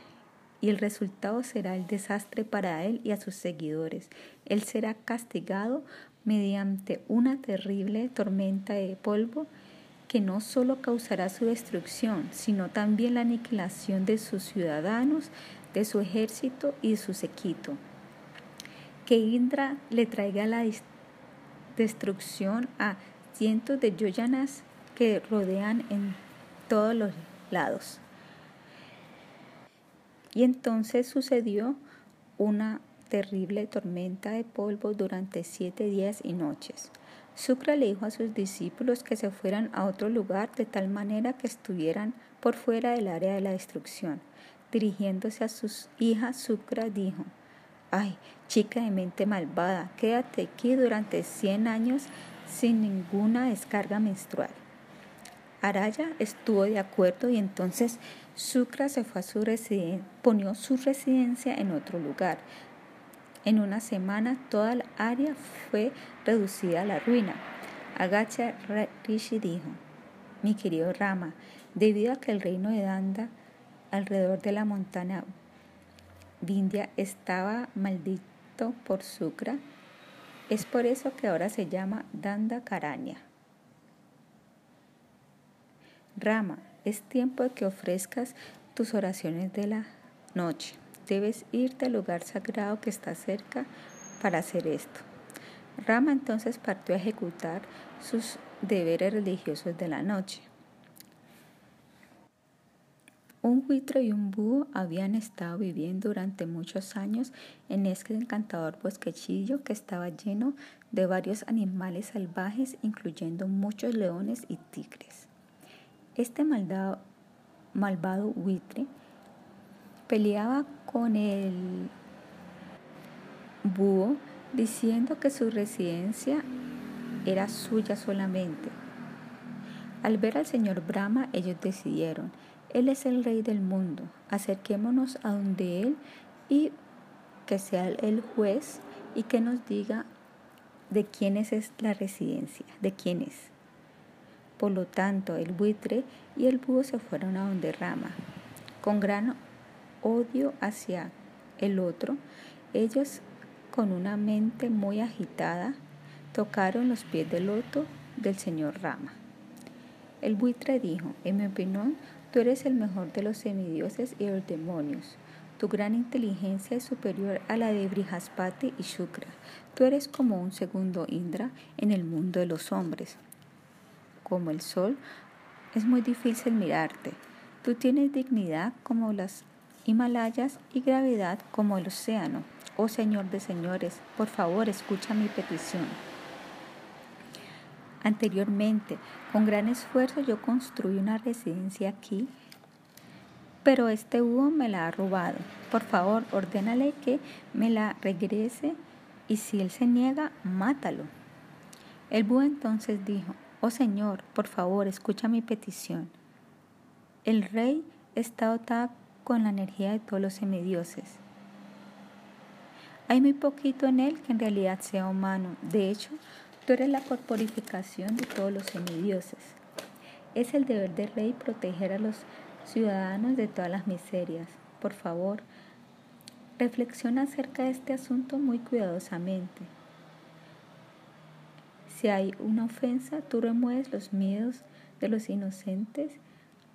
y el resultado será el desastre para él y a sus seguidores. Él será castigado mediante una terrible tormenta de polvo que no solo causará su destrucción, sino también la aniquilación de sus ciudadanos, de su ejército y de su sequito. Que Indra le traiga la destrucción a cientos de yoyanas que rodean en todos los lados. Y entonces sucedió una terrible tormenta de polvo durante siete días y noches. Sucra le dijo a sus discípulos que se fueran a otro lugar de tal manera que estuvieran por fuera del área de la destrucción. Dirigiéndose a sus hijas, Sucra dijo, Ay, chica de mente malvada, quédate aquí durante cien años sin ninguna descarga menstrual. Araya estuvo de acuerdo y entonces Sucra se fue a su residencia, ponió su residencia en otro lugar. En una semana toda la área fue reducida a la ruina. Agacha Rishi dijo, mi querido Rama, debido a que el reino de Danda alrededor de la montaña Vindhya estaba maldito por Sucra, es por eso que ahora se llama Danda Karanya. Rama, es tiempo de que ofrezcas tus oraciones de la noche. Debes irte al lugar sagrado que está cerca para hacer esto. Rama entonces partió a ejecutar sus deberes religiosos de la noche. Un buitre y un búho habían estado viviendo durante muchos años en este encantador bosquecillo que estaba lleno de varios animales salvajes, incluyendo muchos leones y tigres. Este malvado, buitre peleaba con el búho diciendo que su residencia era suya solamente. Al ver al señor Brahma, ellos decidieron, Él es el rey del mundo, acerquémonos a donde Él y que sea el juez y que nos diga de quién es la residencia, de quién es. Por lo tanto, el buitre y el búho se fueron a donde Rama. Con gran odio hacia el otro, ellos con una mente muy agitada tocaron los pies del loto del señor Rama. El buitre dijo, en mi opinión, tú eres el mejor de los semidioses y los demonios. Tu gran inteligencia es superior a la de Brihaspati y Shukra. Tú eres como un segundo Indra en el mundo de los hombres. Como el sol, es muy difícil mirarte. Tú tienes dignidad como las Himalayas y gravedad como el océano. Oh Señor de señores, por favor escucha mi petición. Anteriormente, con gran esfuerzo yo construí una residencia aquí, pero este búho me la ha robado. Por favor, ordénale que me la regrese y si él se niega, mátalo. El búho entonces dijo, Oh Señor, por favor, escucha mi petición. El rey está dotado con la energía de todos los semidioses. Hay muy poquito en él que en realidad sea humano. De hecho, Tú eres la corporificación de todos los semidioses. Es el deber del rey proteger a los ciudadanos de todas las miserias. Por favor, reflexiona acerca de este asunto muy cuidadosamente. Si hay una ofensa, tú remueves los miedos de los inocentes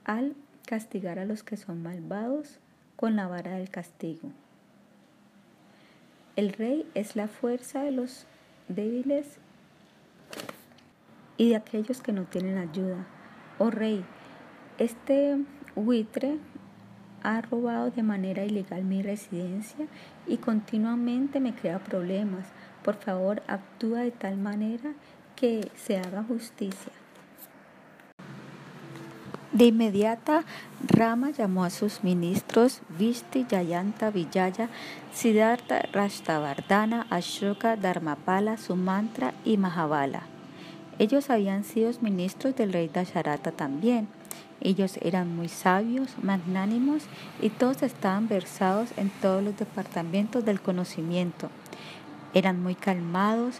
al castigar a los que son malvados con la vara del castigo. El rey es la fuerza de los débiles y de aquellos que no tienen ayuda. Oh rey, este buitre ha robado de manera ilegal mi residencia y continuamente me crea problemas. Por favor, actúa de tal manera que se haga justicia. De inmediata, Rama llamó a sus ministros Vishti, Yayanta, Vijaya, Siddhartha, Rashtabardhana, Ashoka, Dharmapala, Sumantra y Mahabala. Ellos habían sido ministros del rey Dasharata también. Ellos eran muy sabios, magnánimos y todos estaban versados en todos los departamentos del conocimiento. Eran muy calmados,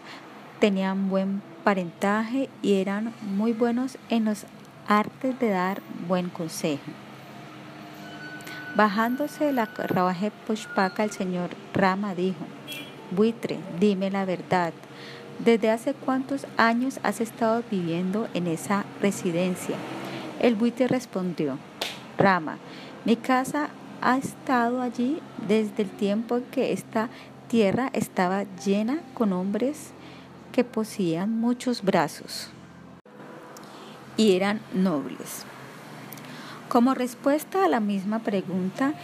tenían buen parentaje y eran muy buenos en los artes de dar buen consejo. Bajándose de la carruaje Pushpaka, el señor Rama dijo, Buitre, dime la verdad. ¿Desde hace cuántos años has estado viviendo en esa residencia? El buitre respondió, Rama, mi casa ha estado allí desde el tiempo en que esta tierra estaba llena con hombres que poseían muchos brazos y eran nobles. Como respuesta a la misma pregunta,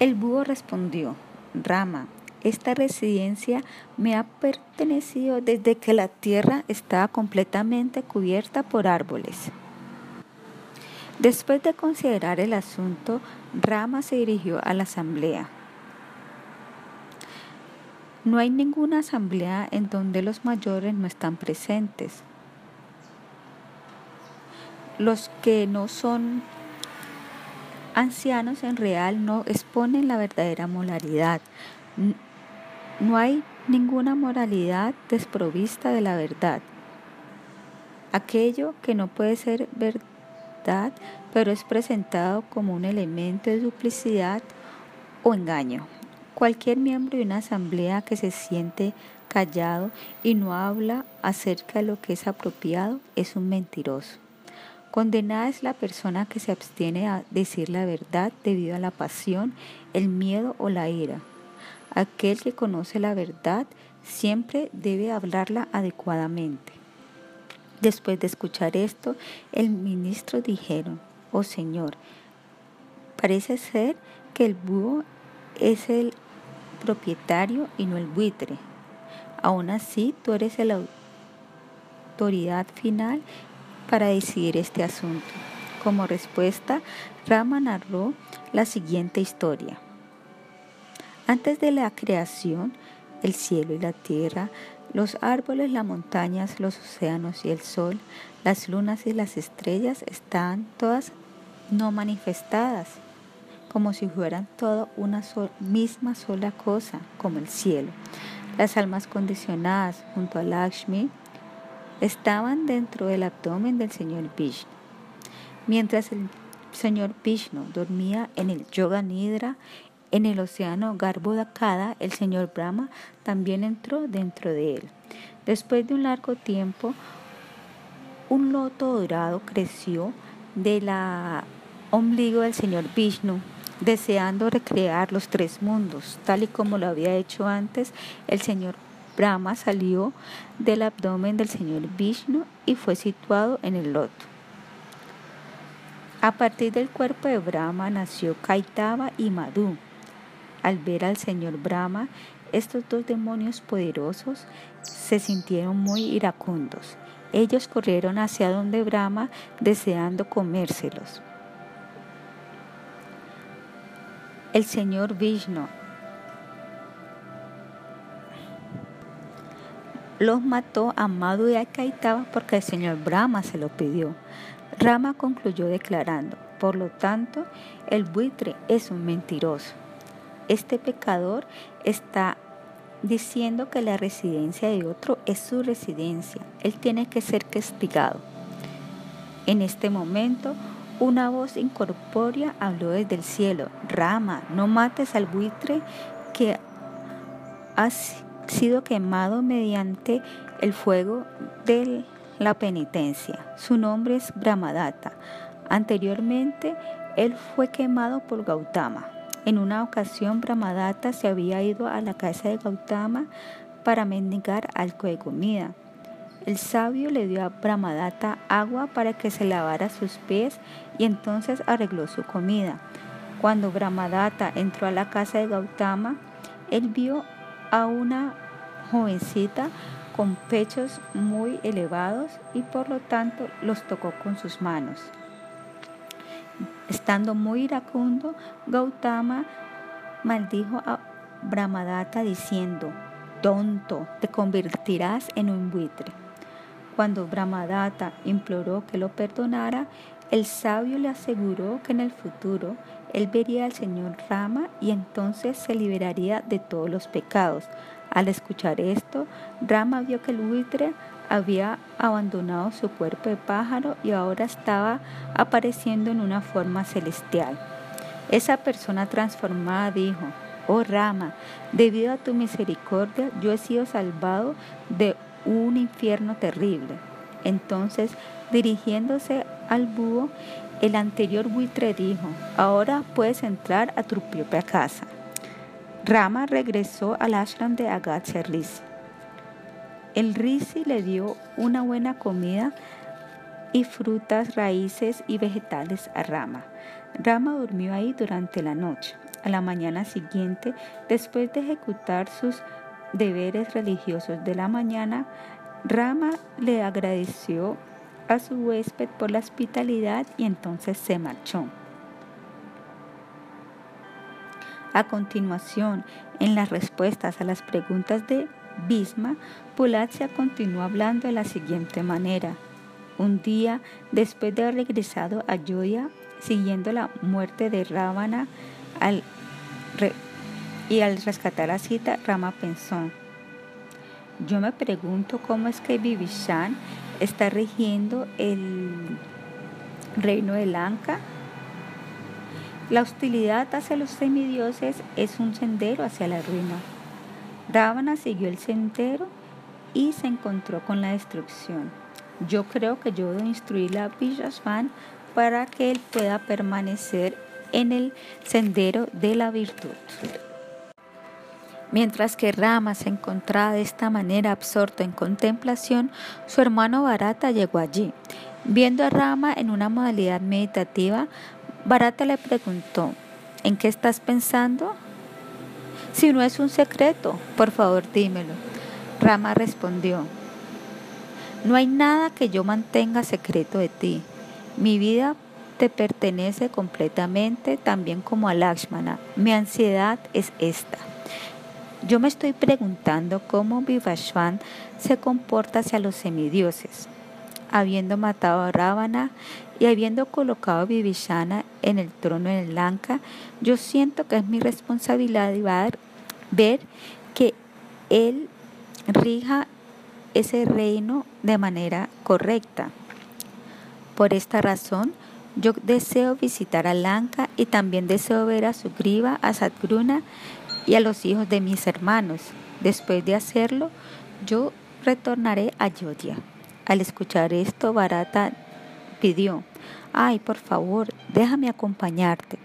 el búho respondió, Rama, esta residencia me ha pertenecido desde que la tierra estaba completamente cubierta por árboles. Después de considerar el asunto, Rama se dirigió a la asamblea. No hay ninguna asamblea en donde los mayores no están presentes. Los que no son ancianos en real no exponen la verdadera moralidad, no hay ninguna moralidad desprovista de la verdad. Aquello que no puede ser verdad, pero es presentado como un elemento de duplicidad o engaño. Cualquier miembro de una asamblea que se siente callado y no habla acerca de lo que es apropiado es un mentiroso. Condenada es la persona que se abstiene a decir la verdad debido a la pasión, el miedo o la ira. Aquel que conoce la verdad siempre debe hablarla adecuadamente. Después de escuchar esto, el ministro dijeron, oh Señor, parece ser que el búho es el propietario y no el buitre. Aún así, tú eres la autoridad final para decidir este asunto. Como respuesta, Rama narró la siguiente historia. Antes de la creación, el cielo y la tierra, los árboles, las montañas, los océanos y el sol, las lunas y las estrellas están todas no manifestadas, como si fueran toda una misma sola cosa, como el cielo. Las almas condicionadas junto a Lakshmi estaban dentro del abdomen del señor Vishnu. Mientras el señor Vishnu dormía en el Yoga Nidra, en el océano Garbhodakada, el señor Brahma también entró dentro de él. Después de un largo tiempo, un loto dorado creció de la ombligo del señor Vishnu, deseando recrear los tres mundos, tal y como lo había hecho antes, el señor Brahma salió del abdomen del señor Vishnu y fue situado en el loto. A partir del cuerpo de Brahma nació Kaitava y Madhu. Al ver al señor Brahma, estos dos demonios poderosos se sintieron muy iracundos. Ellos corrieron hacia donde Brahma deseando comérselos. El señor Vishnu los mató a Madhu y a Kaitava porque el señor Brahma se lo pidió. Rama concluyó declarando, por lo tanto, el buitre es un mentiroso. Este pecador está diciendo que la residencia de otro es su residencia. Él tiene que ser castigado. En este momento, una voz incorpórea habló desde el cielo. Rama, no mates al buitre que ha sido quemado mediante el fuego de la penitencia. Su nombre es Brahmadatta. Anteriormente, él fue quemado por Gautama. En una ocasión, Brahmadatta se había ido a la casa de Gautama para mendigar algo de comida. El sabio le dio a Brahmadatta agua para que se lavara sus pies y entonces arregló su comida. Cuando Brahmadatta entró a la casa de Gautama, él vio a una jovencita con pechos muy elevados y por lo tanto los tocó con sus manos. Estando muy iracundo, Gautama maldijo a Brahmadatta diciendo, tonto, te convertirás en un buitre. Cuando Brahmadatta imploró que lo perdonara, el sabio le aseguró que en el futuro él vería al señor Rama y entonces se liberaría de todos los pecados. Al escuchar esto, Rama vio que el buitre había abandonado su cuerpo de pájaro y ahora estaba apareciendo en una forma celestial. Esa persona transformada dijo, Oh Rama, debido a tu misericordia yo he sido salvado de un infierno terrible. Entonces, dirigiéndose al búho, el anterior buitre dijo, ahora puedes entrar a tu propia casa. Rama regresó al ashram de Agatha Rishi. El Rishi le dio una buena comida y frutas, raíces y vegetales a Rama. Rama durmió ahí durante la noche. A la mañana siguiente, después de ejecutar sus deberes religiosos de la mañana, Rama le agradeció a su huésped por la hospitalidad y entonces se marchó. A continuación, en las respuestas a las preguntas de Bisma, Pulatia continuó hablando de la siguiente manera. Un día, después de haber regresado a Yoya, siguiendo la muerte de Ravana y al rescatar a Sita, Rama pensó, yo me pregunto cómo es que Vivishan está rigiendo el reino de Lanka. La hostilidad hacia los semidioses es un sendero hacia la ruina. Ravana siguió el sendero y se encontró con la destrucción. Yo creo que yo debo instruir a Vishasvan para que él pueda permanecer en el sendero de la virtud. Mientras que Rama se encontraba de esta manera absorto en contemplación, su hermano Barata llegó allí. Viendo a Rama en una modalidad meditativa, Barata le preguntó, ¿en qué estás pensando? Si no es un secreto, por favor dímelo. Rama respondió, no hay nada que yo mantenga secreto de ti. Mi vida te pertenece completamente, también como a Lakshmana. Mi ansiedad es esta. Yo me estoy preguntando cómo Vivashwan se comporta hacia los semidioses. Habiendo matado a Ravana y habiendo colocado a Vivishana en el trono en el Lanka, yo siento que es mi responsabilidad ver que él rija ese reino de manera correcta. Por esta razón, yo deseo visitar a Lanka y también deseo ver a Sugriva, a Satgruna y a los hijos de mis hermanos. Después de hacerlo, yo retornaré a Yodhya. Al escuchar esto, Barata pidió, ay, por favor, déjame acompañarte.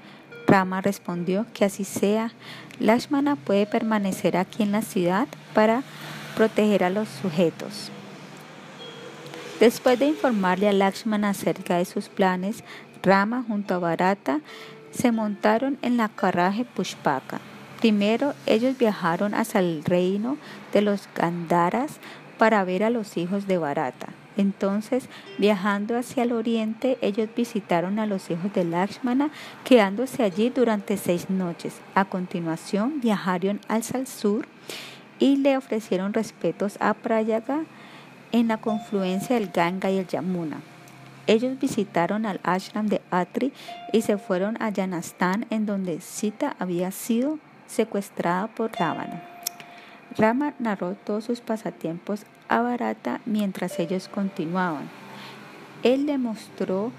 Rama respondió que así sea. Lashmana puede permanecer aquí en la ciudad para proteger a los sujetos. Después de informarle a Lakshmana acerca de sus planes, Rama junto a Barata se montaron en la carraje Pushpaka. Primero ellos viajaron hacia el reino de los Gandharas para ver a los hijos de Barata. Entonces, viajando hacia el oriente, ellos visitaron a los hijos de Lakshmana, quedándose allí durante seis noches. A continuación, viajaron hacia el sur y le ofrecieron respetos a Prayaga en la confluencia del Ganga y el Yamuna. Ellos visitaron al ashram de Atri y se fueron a Yanastan, en donde Sita había sido secuestrada por Ravana. Rama narró todos sus pasatiempos a Bharata mientras ellos continuaban. Él le mostró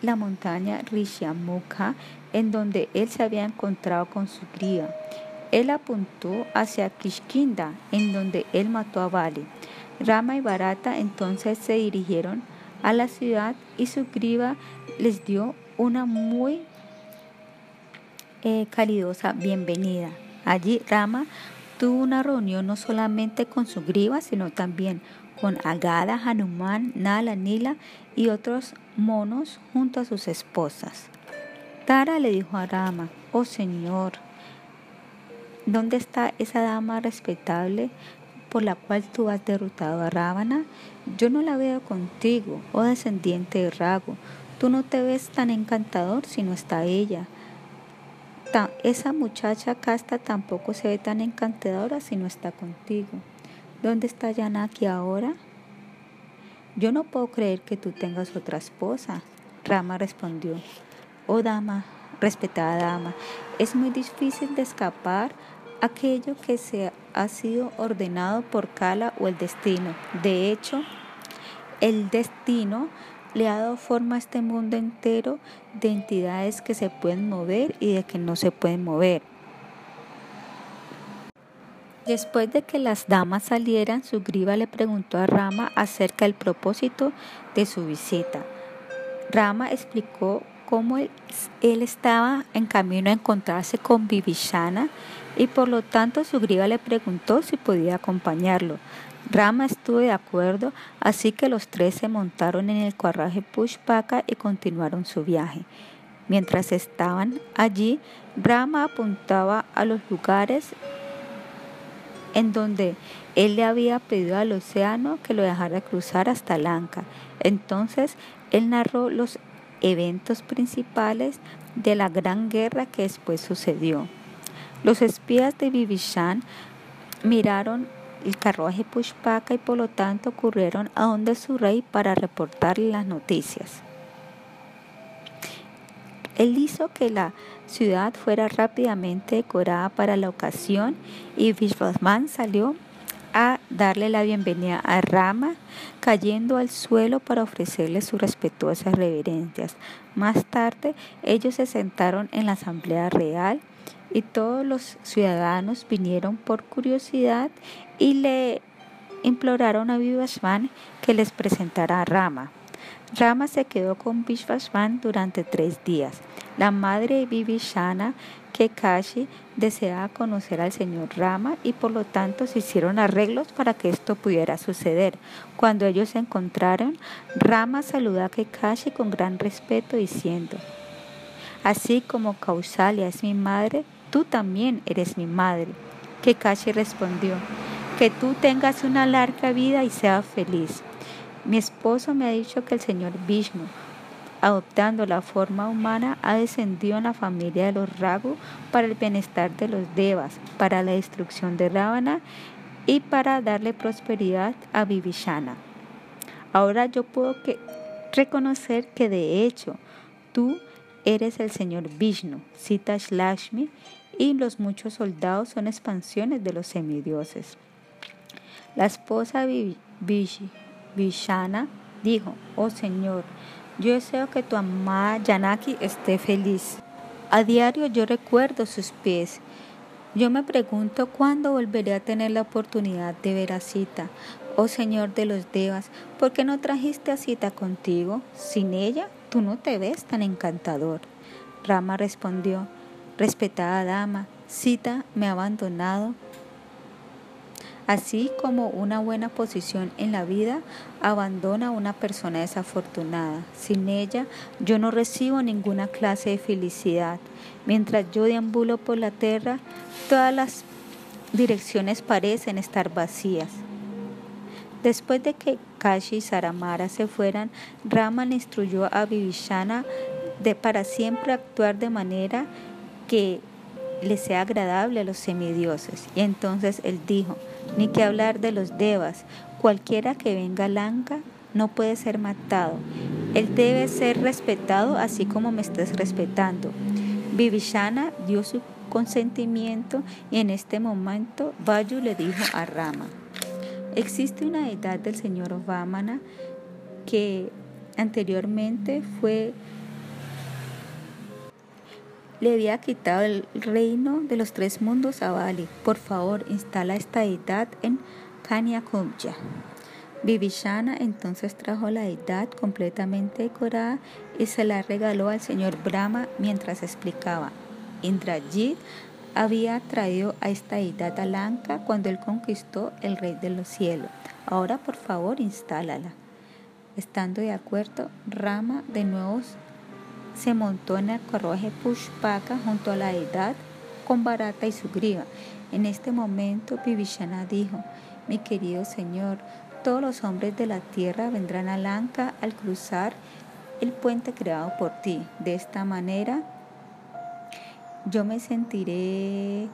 la montaña Rishyamukha en donde él se había encontrado con su cría. Él apuntó hacia Kishkinda en donde él mató a Bali. Rama y Bharata entonces se dirigieron a la ciudad y su griba les dio una muy eh, calidosa bienvenida. Allí Rama tuvo una reunión no solamente con su griba, sino también con Agada, Hanuman, Nala, Nila y otros monos junto a sus esposas. Tara le dijo a Rama, oh Señor, ¿dónde está esa dama respetable por la cual tú has derrotado a Ravana? Yo no la veo contigo, oh descendiente de Rago. Tú no te ves tan encantador si no está ella esa muchacha casta tampoco se ve tan encantadora si no está contigo. ¿Dónde está Yanaki ahora? Yo no puedo creer que tú tengas otra esposa. Rama respondió, oh dama, respetada dama, es muy difícil de escapar aquello que se ha sido ordenado por Kala o el destino. De hecho, el destino le ha dado forma a este mundo entero de entidades que se pueden mover y de que no se pueden mover. Después de que las damas salieran, Sugriva le preguntó a Rama acerca del propósito de su visita. Rama explicó cómo él, estaba en camino a encontrarse con Vivishana y por lo tanto Sugriva le preguntó si podía acompañarlo. Rama estuvo de acuerdo, así que los tres se montaron en el carruaje Pushpaka y continuaron su viaje. Mientras estaban allí, Rama apuntaba a los lugares en donde él le había pedido al océano que lo dejara cruzar hasta Lanka. Entonces, él narró los eventos principales de la gran guerra que después sucedió. Los espías de Vivishan miraron el carruaje Pushpaka y por lo tanto corrieron a donde su rey para reportarle las noticias. Él hizo que la ciudad fuera rápidamente decorada para la ocasión y Vishwasman salió a darle la bienvenida a Rama, cayendo al suelo para ofrecerle sus respetuosas reverencias. Más tarde, ellos se sentaron en la asamblea real y todos los ciudadanos vinieron por curiosidad y le imploraron a Vivasvan que les presentara a Rama. Rama se quedó con Vishvasvan durante tres días. La madre de Vivishana, Kekashi, deseaba conocer al señor Rama y por lo tanto se hicieron arreglos para que esto pudiera suceder. Cuando ellos se encontraron, Rama saludó a Kekashi con gran respeto diciendo, Así como Kausalya es mi madre, tú también eres mi madre. Kekashi respondió, que tú tengas una larga vida y seas feliz. Mi esposo me ha dicho que el señor Vishnu, adoptando la forma humana, ha descendido en la familia de los Ragu para el bienestar de los Devas, para la destrucción de Ravana y para darle prosperidad a Vivishana. Ahora yo puedo reconocer que de hecho tú eres el señor Vishnu, Sitash Lakshmi, y los muchos soldados son expansiones de los semidioses. La esposa Vishana dijo, oh Señor, yo deseo que tu amada Janaki esté feliz. A diario yo recuerdo sus pies. Yo me pregunto cuándo volveré a tener la oportunidad de ver a Sita. Oh Señor de los Devas, ¿por qué no trajiste a Sita contigo? Sin ella, tú no te ves tan encantador. Rama respondió, respetada dama, Sita me ha abandonado Así como una buena posición en la vida abandona a una persona desafortunada. Sin ella yo no recibo ninguna clase de felicidad. Mientras yo deambulo por la tierra, todas las direcciones parecen estar vacías. Después de que Kashi y Saramara se fueran, Rama le instruyó a Vivishana de para siempre actuar de manera que le sea agradable a los semidioses. Y entonces él dijo, ni que hablar de los devas, cualquiera que venga Lanka no puede ser matado. Él debe ser respetado así como me estás respetando. Vivishana dio su consentimiento y en este momento Vayu le dijo a Rama, existe una edad del señor Vamana que anteriormente fue le había quitado el reino de los tres mundos a Bali. Por favor, instala esta deidad en Kanyakumja. Vivishana entonces trajo la deidad completamente decorada y se la regaló al señor Brahma mientras explicaba. Indrajit había traído a esta deidad a Lanka cuando él conquistó el rey de los cielos. Ahora por favor instálala. Estando de acuerdo, Rama de nuevo se montó en el carruaje Pushpaka junto a la edad con Barata y su griva. En este momento Vivishana dijo, mi querido Señor, todos los hombres de la tierra vendrán a Lanka al cruzar el puente creado por ti. De esta manera yo me sentiré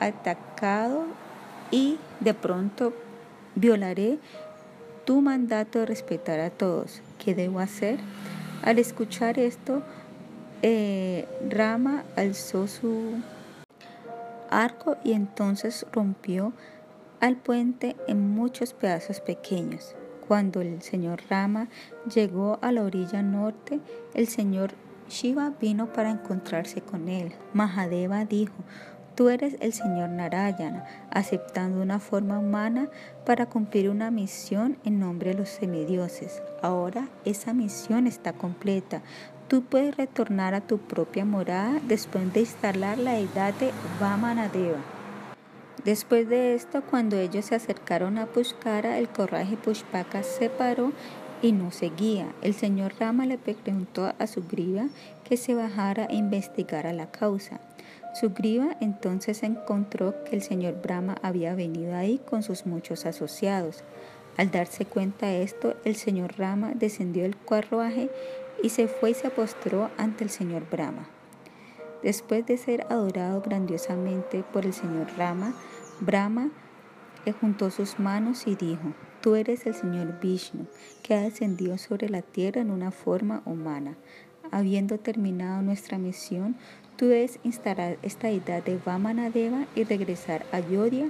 atacado y de pronto violaré tu mandato de respetar a todos. ¿Qué debo hacer? Al escuchar esto, eh, Rama alzó su arco y entonces rompió al puente en muchos pedazos pequeños. Cuando el señor Rama llegó a la orilla norte, el señor Shiva vino para encontrarse con él. Mahadeva dijo, Tú eres el Señor Narayana, aceptando una forma humana para cumplir una misión en nombre de los semidioses. Ahora esa misión está completa. Tú puedes retornar a tu propia morada después de instalar la edad de Vamanadeva. Después de esto, cuando ellos se acercaron a Pushkara, el corraje Pushpaka se paró y no seguía. El señor Rama le preguntó a su griva que se bajara e investigara la causa. Sugriva entonces encontró que el señor Brahma había venido ahí con sus muchos asociados. Al darse cuenta de esto, el señor Rama descendió del carruaje y se fue y se postró ante el señor Brahma. Después de ser adorado grandiosamente por el señor Rama, Brahma le juntó sus manos y dijo, Tú eres el señor Vishnu, que ha descendido sobre la tierra en una forma humana. Habiendo terminado nuestra misión, debes instalar esta deidad de Vamanadeva y regresar a Yodia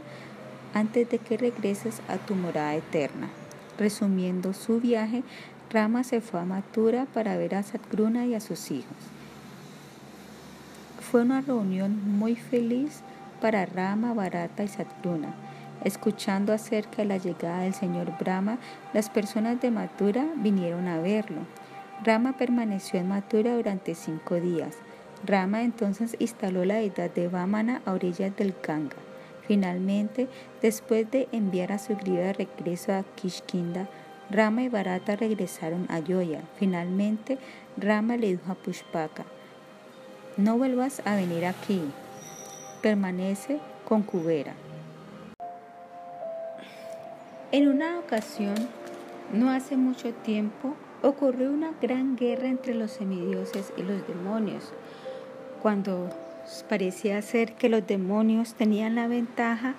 antes de que regreses a tu morada eterna. Resumiendo su viaje, Rama se fue a Mathura para ver a Satgruna y a sus hijos. Fue una reunión muy feliz para Rama, Bharata y Satgruna. Escuchando acerca de la llegada del señor Brahma, las personas de Mathura vinieron a verlo. Rama permaneció en Mathura durante cinco días. Rama entonces instaló la deidad de Vamana a orillas del Ganga. Finalmente, después de enviar a su griega de regreso a Kishkinda, Rama y Bharata regresaron a Yoya. Finalmente, Rama le dijo a Pushpaka, no vuelvas a venir aquí, permanece con Kubera. En una ocasión, no hace mucho tiempo, ocurrió una gran guerra entre los semidioses y los demonios. Cuando parecía ser que los demonios tenían la ventaja,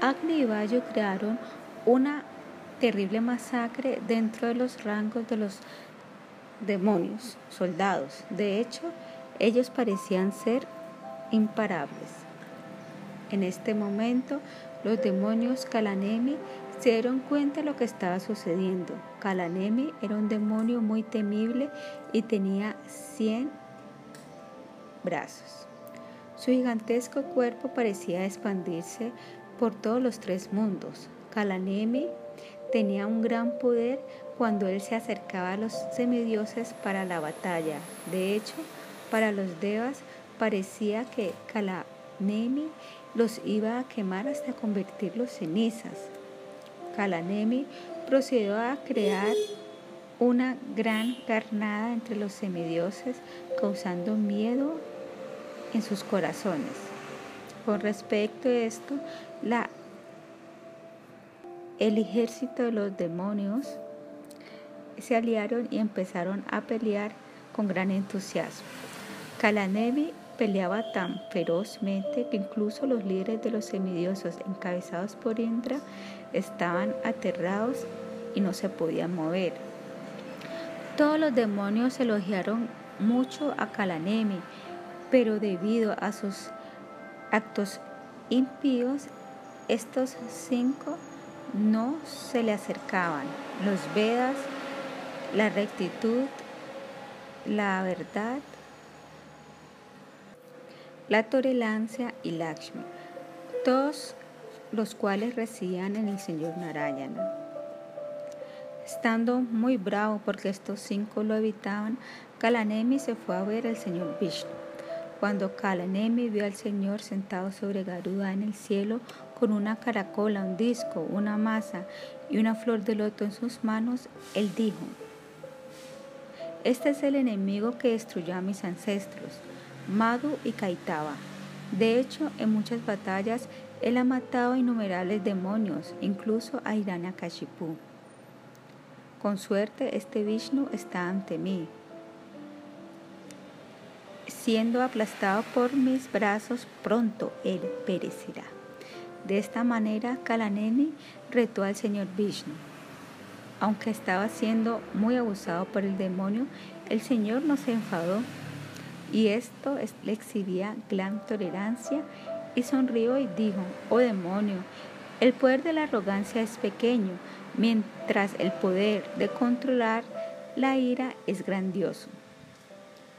Agni y Bayo crearon una terrible masacre dentro de los rangos de los demonios, soldados. De hecho, ellos parecían ser imparables. En este momento, los demonios Kalanemi se dieron cuenta de lo que estaba sucediendo. Kalanemi era un demonio muy temible y tenía 100 brazos. Su gigantesco cuerpo parecía expandirse por todos los tres mundos. Kalanemi tenía un gran poder cuando él se acercaba a los semidioses para la batalla. De hecho, para los devas parecía que Kalanemi los iba a quemar hasta convertirlos en cenizas. Kalanemi procedió a crear una gran carnada entre los semidioses, causando miedo en sus corazones. Con respecto a esto, la, el ejército de los demonios se aliaron y empezaron a pelear con gran entusiasmo. Kalanevi peleaba tan ferozmente que incluso los líderes de los semidiosos encabezados por Indra estaban aterrados y no se podían mover. Todos los demonios elogiaron mucho a Kalanemi, pero debido a sus actos impíos, estos cinco no se le acercaban. Los Vedas, la rectitud, la verdad, la tolerancia y Lakshmi, todos los cuales residían en el Señor Narayana. Estando muy bravo porque estos cinco lo evitaban, Kalanemi se fue a ver al Señor Vishnu. Cuando Kalanemi vio al Señor sentado sobre Garuda en el cielo, con una caracola, un disco, una masa y una flor de loto en sus manos, él dijo, Este es el enemigo que destruyó a mis ancestros, Madhu y Kaitaba. De hecho, en muchas batallas, él ha matado a innumerables demonios, incluso a Hiranyakashipu. Con suerte, este Vishnu está ante mí. Siendo aplastado por mis brazos, pronto él perecerá. De esta manera, Kalaneni retó al señor Vishnu. Aunque estaba siendo muy abusado por el demonio, el señor no se enfadó y esto le exhibía gran tolerancia y sonrió y dijo, oh demonio, el poder de la arrogancia es pequeño, mientras el poder de controlar la ira es grandioso.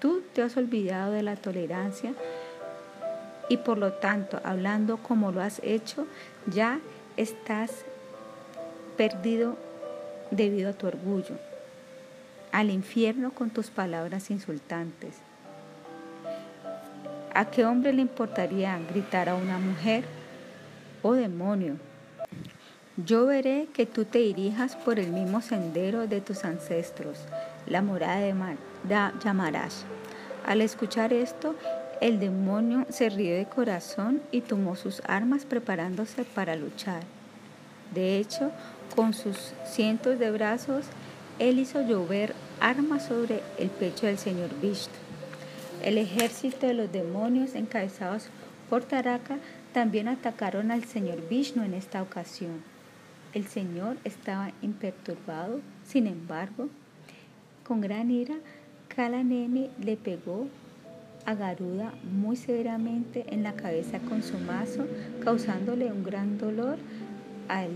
Tú te has olvidado de la tolerancia y por lo tanto, hablando como lo has hecho, ya estás perdido debido a tu orgullo, al infierno con tus palabras insultantes. ¿A qué hombre le importaría gritar a una mujer? Oh demonio, yo veré que tú te dirijas por el mismo sendero de tus ancestros, la morada de Yamarash. Al escuchar esto, el demonio se rió de corazón y tomó sus armas preparándose para luchar. De hecho, con sus cientos de brazos, él hizo llover armas sobre el pecho del señor Vishnu. El ejército de los demonios encabezados por Taraka también atacaron al señor Vishnu en esta ocasión. El señor estaba imperturbado, sin embargo, con gran ira, Kalaneni le pegó a Garuda muy severamente en la cabeza con su mazo, causándole un gran dolor al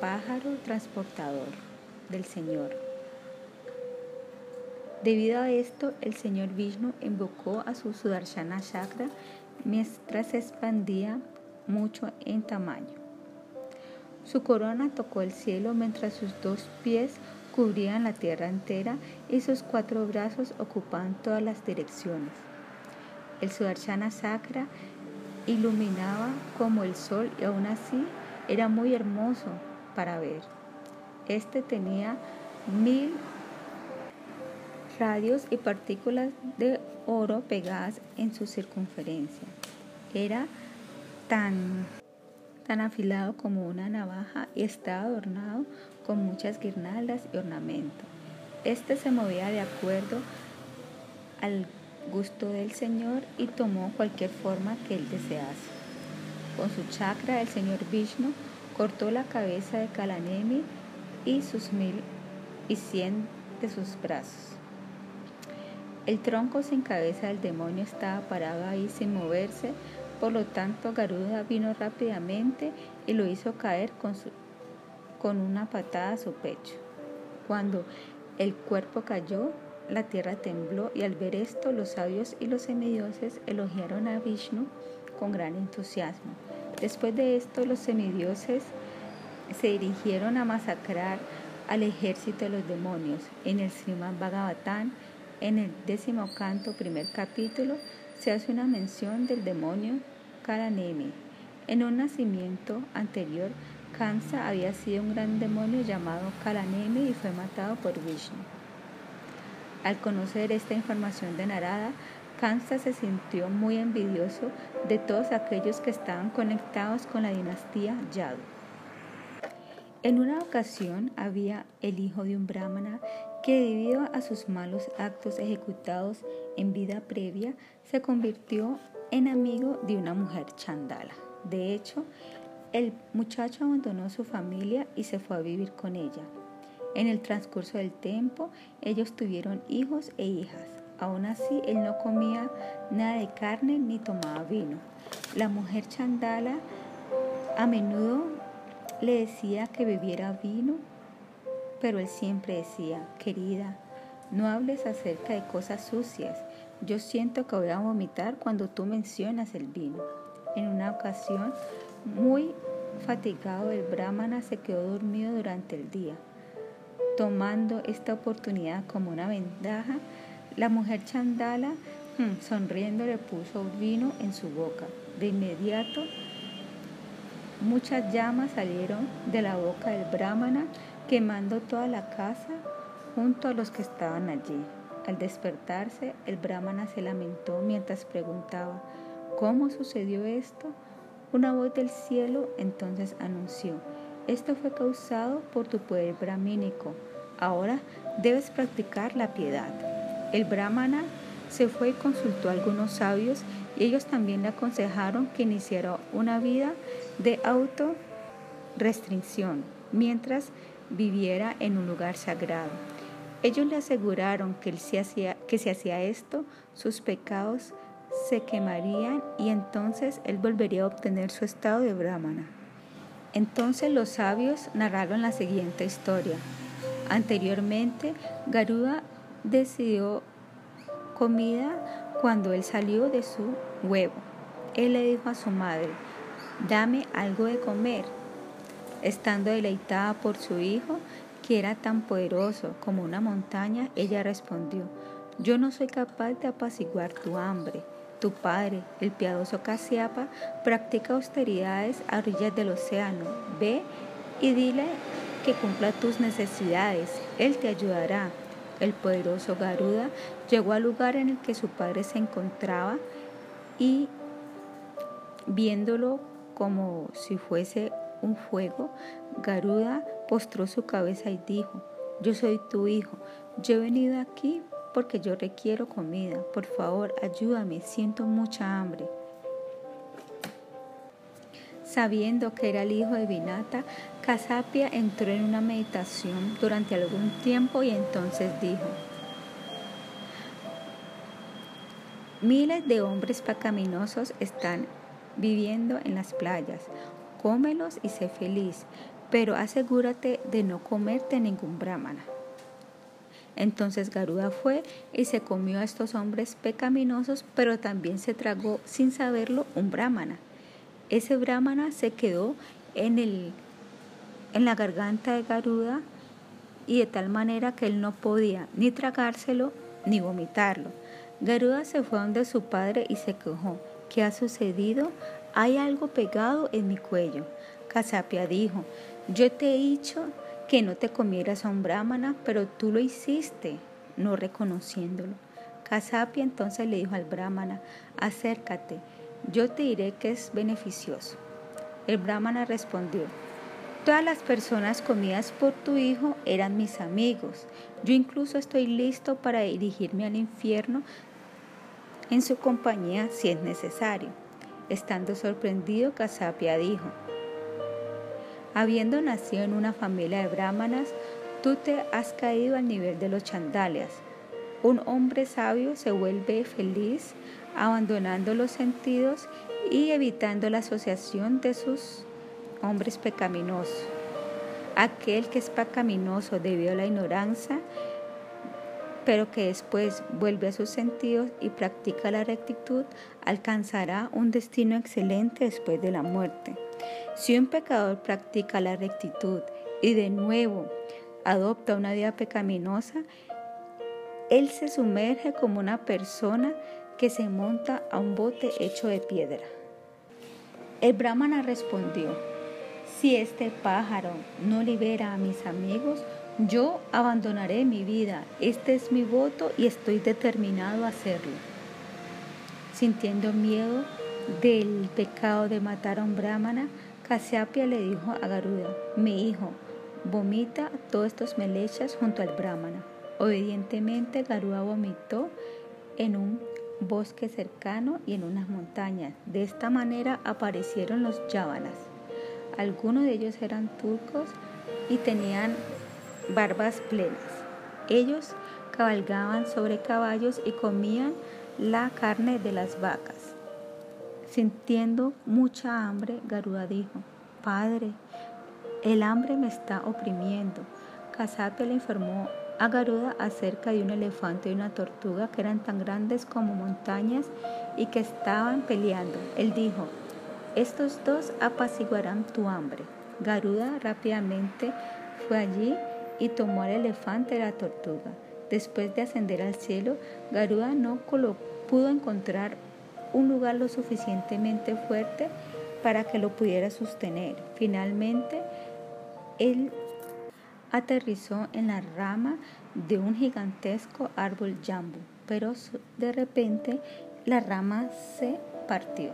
pájaro transportador del Señor. Debido a esto, el Señor Vishnu invocó a su Sudarshana Chakra mientras se expandía mucho en tamaño. Su corona tocó el cielo mientras sus dos pies cubrían la tierra entera y sus cuatro brazos ocupaban todas las direcciones. El Sudarshana Sakra iluminaba como el sol y aún así era muy hermoso para ver. Este tenía mil radios y partículas de oro pegadas en su circunferencia. Era tan tan afilado como una navaja y estaba adornado con muchas guirnaldas y ornamentos. Este se movía de acuerdo al gusto del Señor y tomó cualquier forma que él desease. Con su chakra, el señor Vishnu cortó la cabeza de Kalanemi y sus mil y cien de sus brazos. El tronco sin cabeza del demonio estaba parado ahí sin moverse, por lo tanto Garuda vino rápidamente y lo hizo caer con, con una patada a su pecho. Cuando el cuerpo cayó, la tierra tembló y al ver esto los sabios y los semidioses elogiaron a Vishnu con gran entusiasmo. Después de esto los semidioses se dirigieron a masacrar al ejército de los demonios. En el Srimad Bhagavatam en el décimo canto, primer capítulo, se hace una mención del demonio Karanemi. En un nacimiento anterior, Kamsa había sido un gran demonio llamado Kalanemi y fue matado por Vishnu. Al conocer esta información de Narada, Kamsa se sintió muy envidioso de todos aquellos que estaban conectados con la dinastía Yadu. En una ocasión había el hijo de un brahmana que debido a sus malos actos ejecutados en vida previa se convirtió en amigo de una mujer chandala. De hecho, el muchacho abandonó su familia y se fue a vivir con ella. En el transcurso del tiempo, ellos tuvieron hijos e hijas. Aún así, él no comía nada de carne ni tomaba vino. La mujer chandala a menudo le decía que bebiera vino, pero él siempre decía, querida, no hables acerca de cosas sucias. Yo siento que voy a vomitar cuando tú mencionas el vino. En una ocasión, muy fatigado, el brahmana se quedó dormido durante el día. Tomando esta oportunidad como una ventaja, la mujer chandala, hmm, sonriendo, le puso vino en su boca. De inmediato, Muchas llamas salieron de la boca del brahmana, quemando toda la casa junto a los que estaban allí. Al despertarse, el brahmana se lamentó mientras preguntaba, ¿cómo sucedió esto? Una voz del cielo entonces anunció, esto fue causado por tu poder brahmínico. Ahora debes practicar la piedad. El brahmana se fue y consultó a algunos sabios y ellos también le aconsejaron que iniciara una vida de autorrestricción mientras viviera en un lugar sagrado. Ellos le aseguraron que, él hacía, que si hacía esto, sus pecados se quemarían y entonces él volvería a obtener su estado de brahmana. Entonces los sabios narraron la siguiente historia. Anteriormente, Garuda decidió comida cuando él salió de su huevo. Él le dijo a su madre, dame algo de comer. Estando deleitada por su hijo, que era tan poderoso como una montaña, ella respondió, yo no soy capaz de apaciguar tu hambre. Tu padre, el piadoso Casiapa, practica austeridades a orillas del océano. Ve y dile que cumpla tus necesidades. Él te ayudará. El poderoso Garuda llegó al lugar en el que su padre se encontraba y viéndolo como si fuese un fuego, Garuda postró su cabeza y dijo, yo soy tu hijo, yo he venido aquí porque yo requiero comida, por favor ayúdame, siento mucha hambre. Sabiendo que era el hijo de Vinata, Casapia entró en una meditación durante algún tiempo y entonces dijo, Miles de hombres pacaminosos están viviendo en las playas. Cómelos y sé feliz, pero asegúrate de no comerte ningún brahmana. Entonces Garuda fue y se comió a estos hombres pecaminosos, pero también se tragó sin saberlo un brahmana. Ese brahmana se quedó en, el, en la garganta de Garuda y de tal manera que él no podía ni tragárselo ni vomitarlo. Garuda se fue donde su padre y se quejó. ¿Qué ha sucedido? Hay algo pegado en mi cuello. Casapia dijo, yo te he dicho que no te comieras a un brahmana, pero tú lo hiciste, no reconociéndolo. Casapia entonces le dijo al brahmana, acércate, yo te diré que es beneficioso. El brahmana respondió, Todas las personas comidas por tu hijo eran mis amigos. Yo incluso estoy listo para dirigirme al infierno en su compañía si es necesario. Estando sorprendido, Kasapia dijo, Habiendo nacido en una familia de brahmanas, tú te has caído al nivel de los chandalias. Un hombre sabio se vuelve feliz abandonando los sentidos y evitando la asociación de sus hombres pecaminosos. Aquel que es pecaminoso debido a la ignorancia, pero que después vuelve a sus sentidos y practica la rectitud, alcanzará un destino excelente después de la muerte. Si un pecador practica la rectitud y de nuevo adopta una vida pecaminosa, él se sumerge como una persona que se monta a un bote hecho de piedra. El brahmana respondió, si este pájaro no libera a mis amigos, yo abandonaré mi vida. Este es mi voto y estoy determinado a hacerlo. Sintiendo miedo del pecado de matar a un brahmana, Kasyapia le dijo a Garuda, mi hijo, vomita todos estos melechas junto al brahmana. Obedientemente Garuda vomitó en un bosque cercano y en unas montañas. De esta manera aparecieron los yávanas. Algunos de ellos eran turcos y tenían barbas plenas. Ellos cabalgaban sobre caballos y comían la carne de las vacas. Sintiendo mucha hambre, Garuda dijo, Padre, el hambre me está oprimiendo. Casapia le informó a Garuda acerca de un elefante y una tortuga que eran tan grandes como montañas y que estaban peleando. Él dijo, estos dos apaciguarán tu hambre. Garuda rápidamente fue allí y tomó al elefante y la tortuga. Después de ascender al cielo, Garuda no pudo encontrar un lugar lo suficientemente fuerte para que lo pudiera sostener. Finalmente, él aterrizó en la rama de un gigantesco árbol jambu, pero de repente la rama se partió.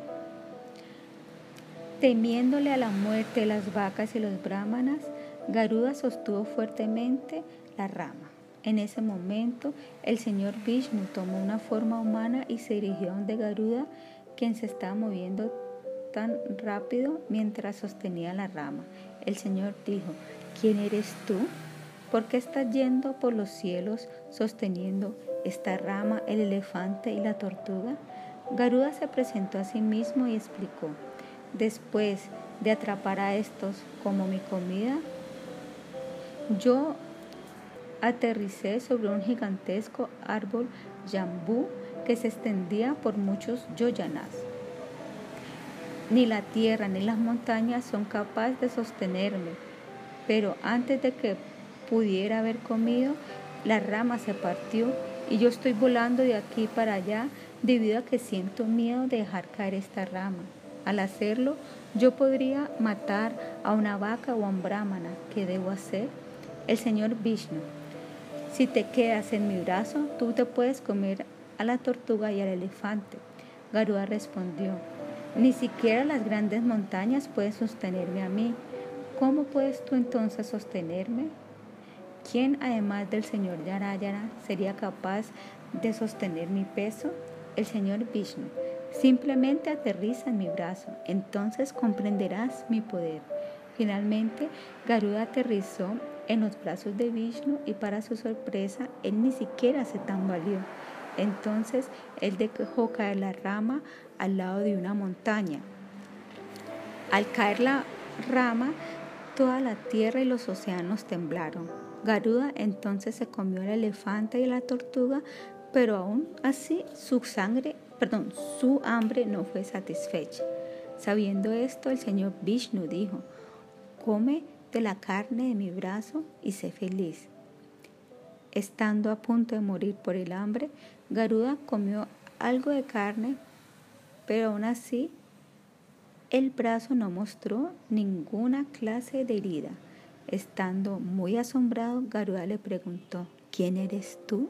Temiéndole a la muerte las vacas y los brahmanas, Garuda sostuvo fuertemente la rama. En ese momento, el señor Vishnu tomó una forma humana y se dirigió a donde Garuda, quien se estaba moviendo tan rápido mientras sostenía la rama. El señor dijo, ¿quién eres tú? ¿Por qué estás yendo por los cielos sosteniendo esta rama, el elefante y la tortuga? Garuda se presentó a sí mismo y explicó, Después de atrapar a estos como mi comida, yo aterricé sobre un gigantesco árbol jambú que se extendía por muchos yoyanas. Ni la tierra ni las montañas son capaces de sostenerme, pero antes de que pudiera haber comido, la rama se partió y yo estoy volando de aquí para allá debido a que siento miedo de dejar caer esta rama. Al hacerlo, yo podría matar a una vaca o a un brahmana. ¿Qué debo hacer? El señor Vishnu. Si te quedas en mi brazo, tú te puedes comer a la tortuga y al elefante. Garuda respondió, ni siquiera las grandes montañas pueden sostenerme a mí. ¿Cómo puedes tú entonces sostenerme? ¿Quién además del señor Yarayana sería capaz de sostener mi peso? El señor Vishnu. Simplemente aterriza en mi brazo, entonces comprenderás mi poder. Finalmente, Garuda aterrizó en los brazos de Vishnu y para su sorpresa, él ni siquiera se tambaleó. Entonces, él dejó caer la rama al lado de una montaña. Al caer la rama, toda la tierra y los océanos temblaron. Garuda entonces se comió el elefante y la tortuga, pero aún así su sangre perdón, su hambre no fue satisfecha. Sabiendo esto, el señor Vishnu dijo, come la carne de mi brazo y sé feliz. Estando a punto de morir por el hambre, Garuda comió algo de carne, pero aún así el brazo no mostró ninguna clase de herida. Estando muy asombrado, Garuda le preguntó, ¿quién eres tú?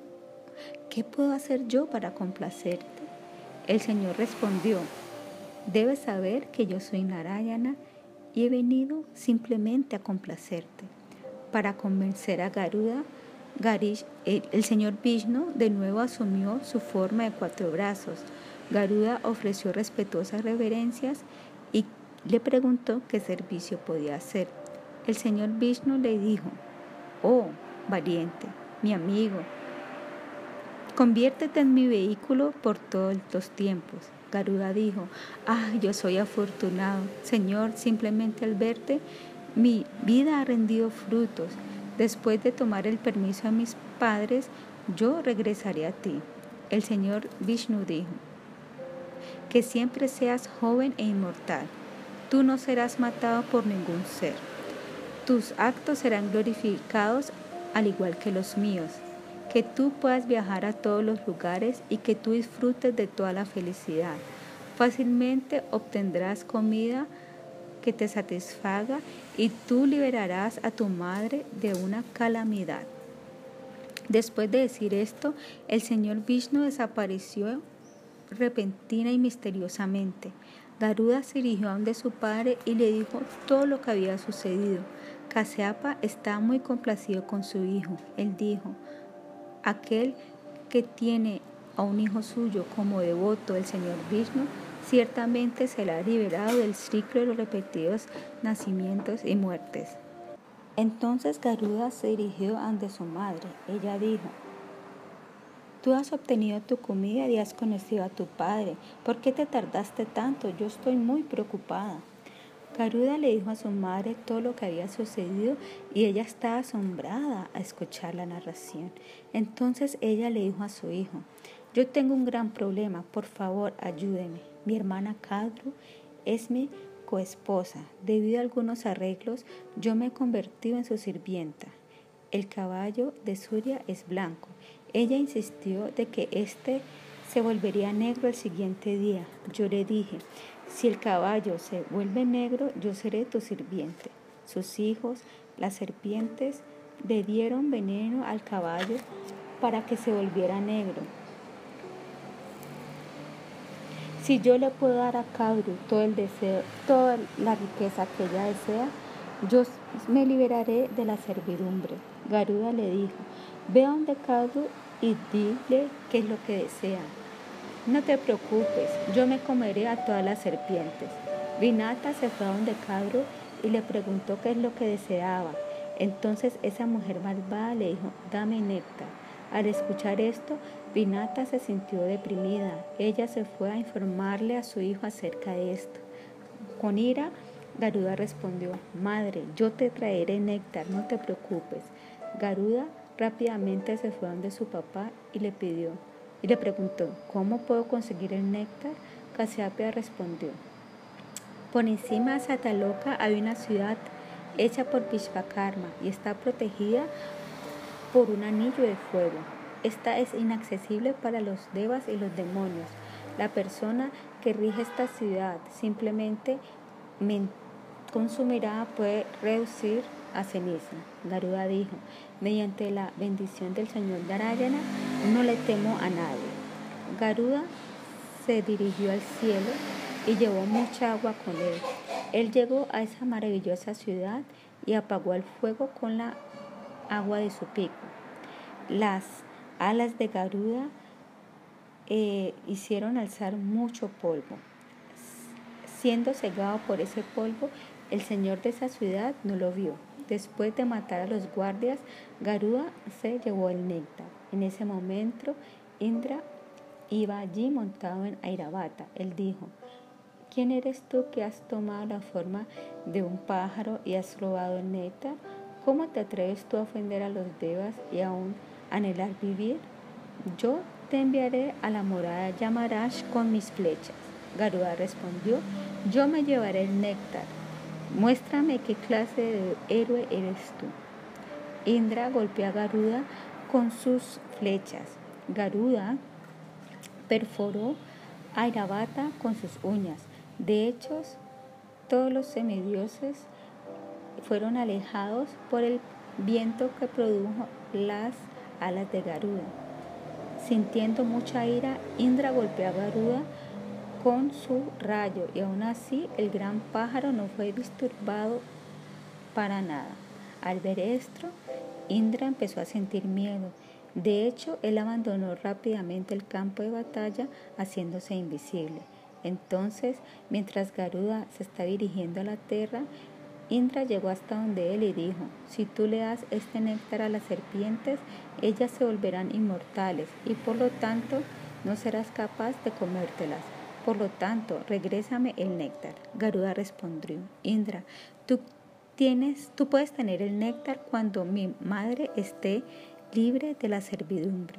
¿Qué puedo hacer yo para complacerte? El Señor respondió, debes saber que yo soy Narayana y he venido simplemente a complacerte. Para convencer a Garuda, Garish, el, señor Vishnu de nuevo asumió su forma de cuatro brazos. Garuda ofreció respetuosas reverencias y le preguntó qué servicio podía hacer. El señor Vishnu le dijo, oh, valiente, mi amigo, conviértete en mi vehículo por todos los tiempos. Garuda dijo, ah, yo soy afortunado. Señor, simplemente al verte, mi vida ha rendido frutos. Después de tomar el permiso a mis padres, yo regresaré a ti. El Señor Vishnu dijo, que siempre seas joven e inmortal. Tú no serás matado por ningún ser. Tus actos serán glorificados al igual que los míos. Que tú puedas viajar a todos los lugares y que tú disfrutes de toda la felicidad. Fácilmente obtendrás comida que te satisfaga y tú liberarás a tu madre de una calamidad. Después de decir esto, el señor Vishnu desapareció repentina y misteriosamente. Garuda se dirigió a donde su padre y le dijo todo lo que había sucedido. Kaseapa estaba muy complacido con su hijo. Él dijo, aquel que tiene a un hijo suyo como devoto del señor Vishnu ciertamente se la ha liberado del ciclo de los repetidos nacimientos y muertes. Entonces Garuda se dirigió ante su madre. Ella dijo, Tú has obtenido tu comida y has conocido a tu padre. ¿Por qué te tardaste tanto? Yo estoy muy preocupada. Garuda le dijo a su madre todo lo que había sucedido y ella estaba asombrada a escuchar la narración. Entonces ella le dijo a su hijo, yo tengo un gran problema, por favor ayúdeme. Mi hermana Kadru es mi coesposa. Debido a algunos arreglos, yo me he convertido en su sirvienta. El caballo de Surya es blanco. Ella insistió de que éste se volvería negro el siguiente día. Yo le dije, si el caballo se vuelve negro, yo seré tu sirviente. Sus hijos, las serpientes, le dieron veneno al caballo para que se volviera negro. Si yo le puedo dar a Kadru todo el deseo, toda la riqueza que ella desea, yo me liberaré de la servidumbre. Garuda le dijo, ve a donde Kadru y dile qué es lo que desea. No te preocupes, yo me comeré a todas las serpientes. Vinata se fue a donde Kadru y le preguntó qué es lo que deseaba. Entonces esa mujer malvada le dijo, dame néctar. Al escuchar esto, Vinata se sintió deprimida. Ella se fue a informarle a su hijo acerca de esto. Con ira, Garuda respondió, Madre, yo te traeré néctar, no te preocupes. Garuda rápidamente se fue donde su papá y le pidió, y le preguntó, ¿cómo puedo conseguir el néctar? Casiapia respondió, por encima de Sataloka hay una ciudad hecha por Vishvakarma y está protegida por un anillo de fuego. Esta es inaccesible para los devas y los demonios. La persona que rige esta ciudad simplemente con su puede reducir a ceniza. Garuda dijo, mediante la bendición del Señor Narayana, no le temo a nadie. Garuda se dirigió al cielo y llevó mucha agua con él. Él llegó a esa maravillosa ciudad y apagó el fuego con la agua de su pico. Las alas de Garuda eh, hicieron alzar mucho polvo. Siendo cegado por ese polvo, el señor de esa ciudad no lo vio. Después de matar a los guardias, Garuda se llevó el néctar. En ese momento, Indra iba allí montado en Airavata. Él dijo, ¿quién eres tú que has tomado la forma de un pájaro y has robado el néctar? ¿Cómo te atreves tú a ofender a los devas y aún anhelar vivir? Yo te enviaré a la morada Yamarash con mis flechas. Garuda respondió, yo me llevaré el néctar. Muéstrame qué clase de héroe eres tú. Indra golpeó a Garuda con sus flechas. Garuda perforó a Iravata con sus uñas. De hecho, todos los semidioses fueron alejados por el viento que produjo las alas de Garuda. Sintiendo mucha ira, Indra golpeó a Garuda con su rayo y aún así el gran pájaro no fue disturbado para nada. Al ver esto, Indra empezó a sentir miedo. De hecho, él abandonó rápidamente el campo de batalla haciéndose invisible. Entonces, mientras Garuda se está dirigiendo a la tierra, Indra llegó hasta donde él y dijo, si tú le das este néctar a las serpientes, ellas se volverán inmortales y por lo tanto no serás capaz de comértelas. Por lo tanto, regrésame el néctar. Garuda respondió, Indra, tú tienes, tú puedes tener el néctar cuando mi madre esté libre de la servidumbre.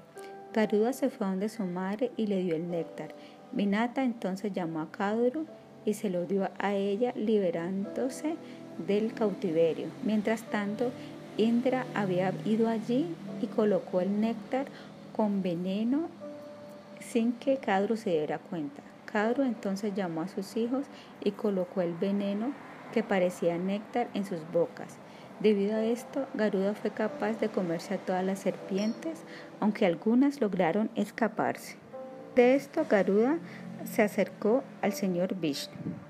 Garuda se fue a donde su madre y le dio el néctar. Minata entonces llamó a Kadru y se lo dio a ella liberándose del cautiverio. Mientras tanto, Indra había ido allí y colocó el néctar con veneno sin que Kadru se diera cuenta. Kadru entonces llamó a sus hijos y colocó el veneno que parecía néctar en sus bocas. Debido a esto, Garuda fue capaz de comerse a todas las serpientes, aunque algunas lograron escaparse. De esto, Garuda se acercó al señor Vishnu.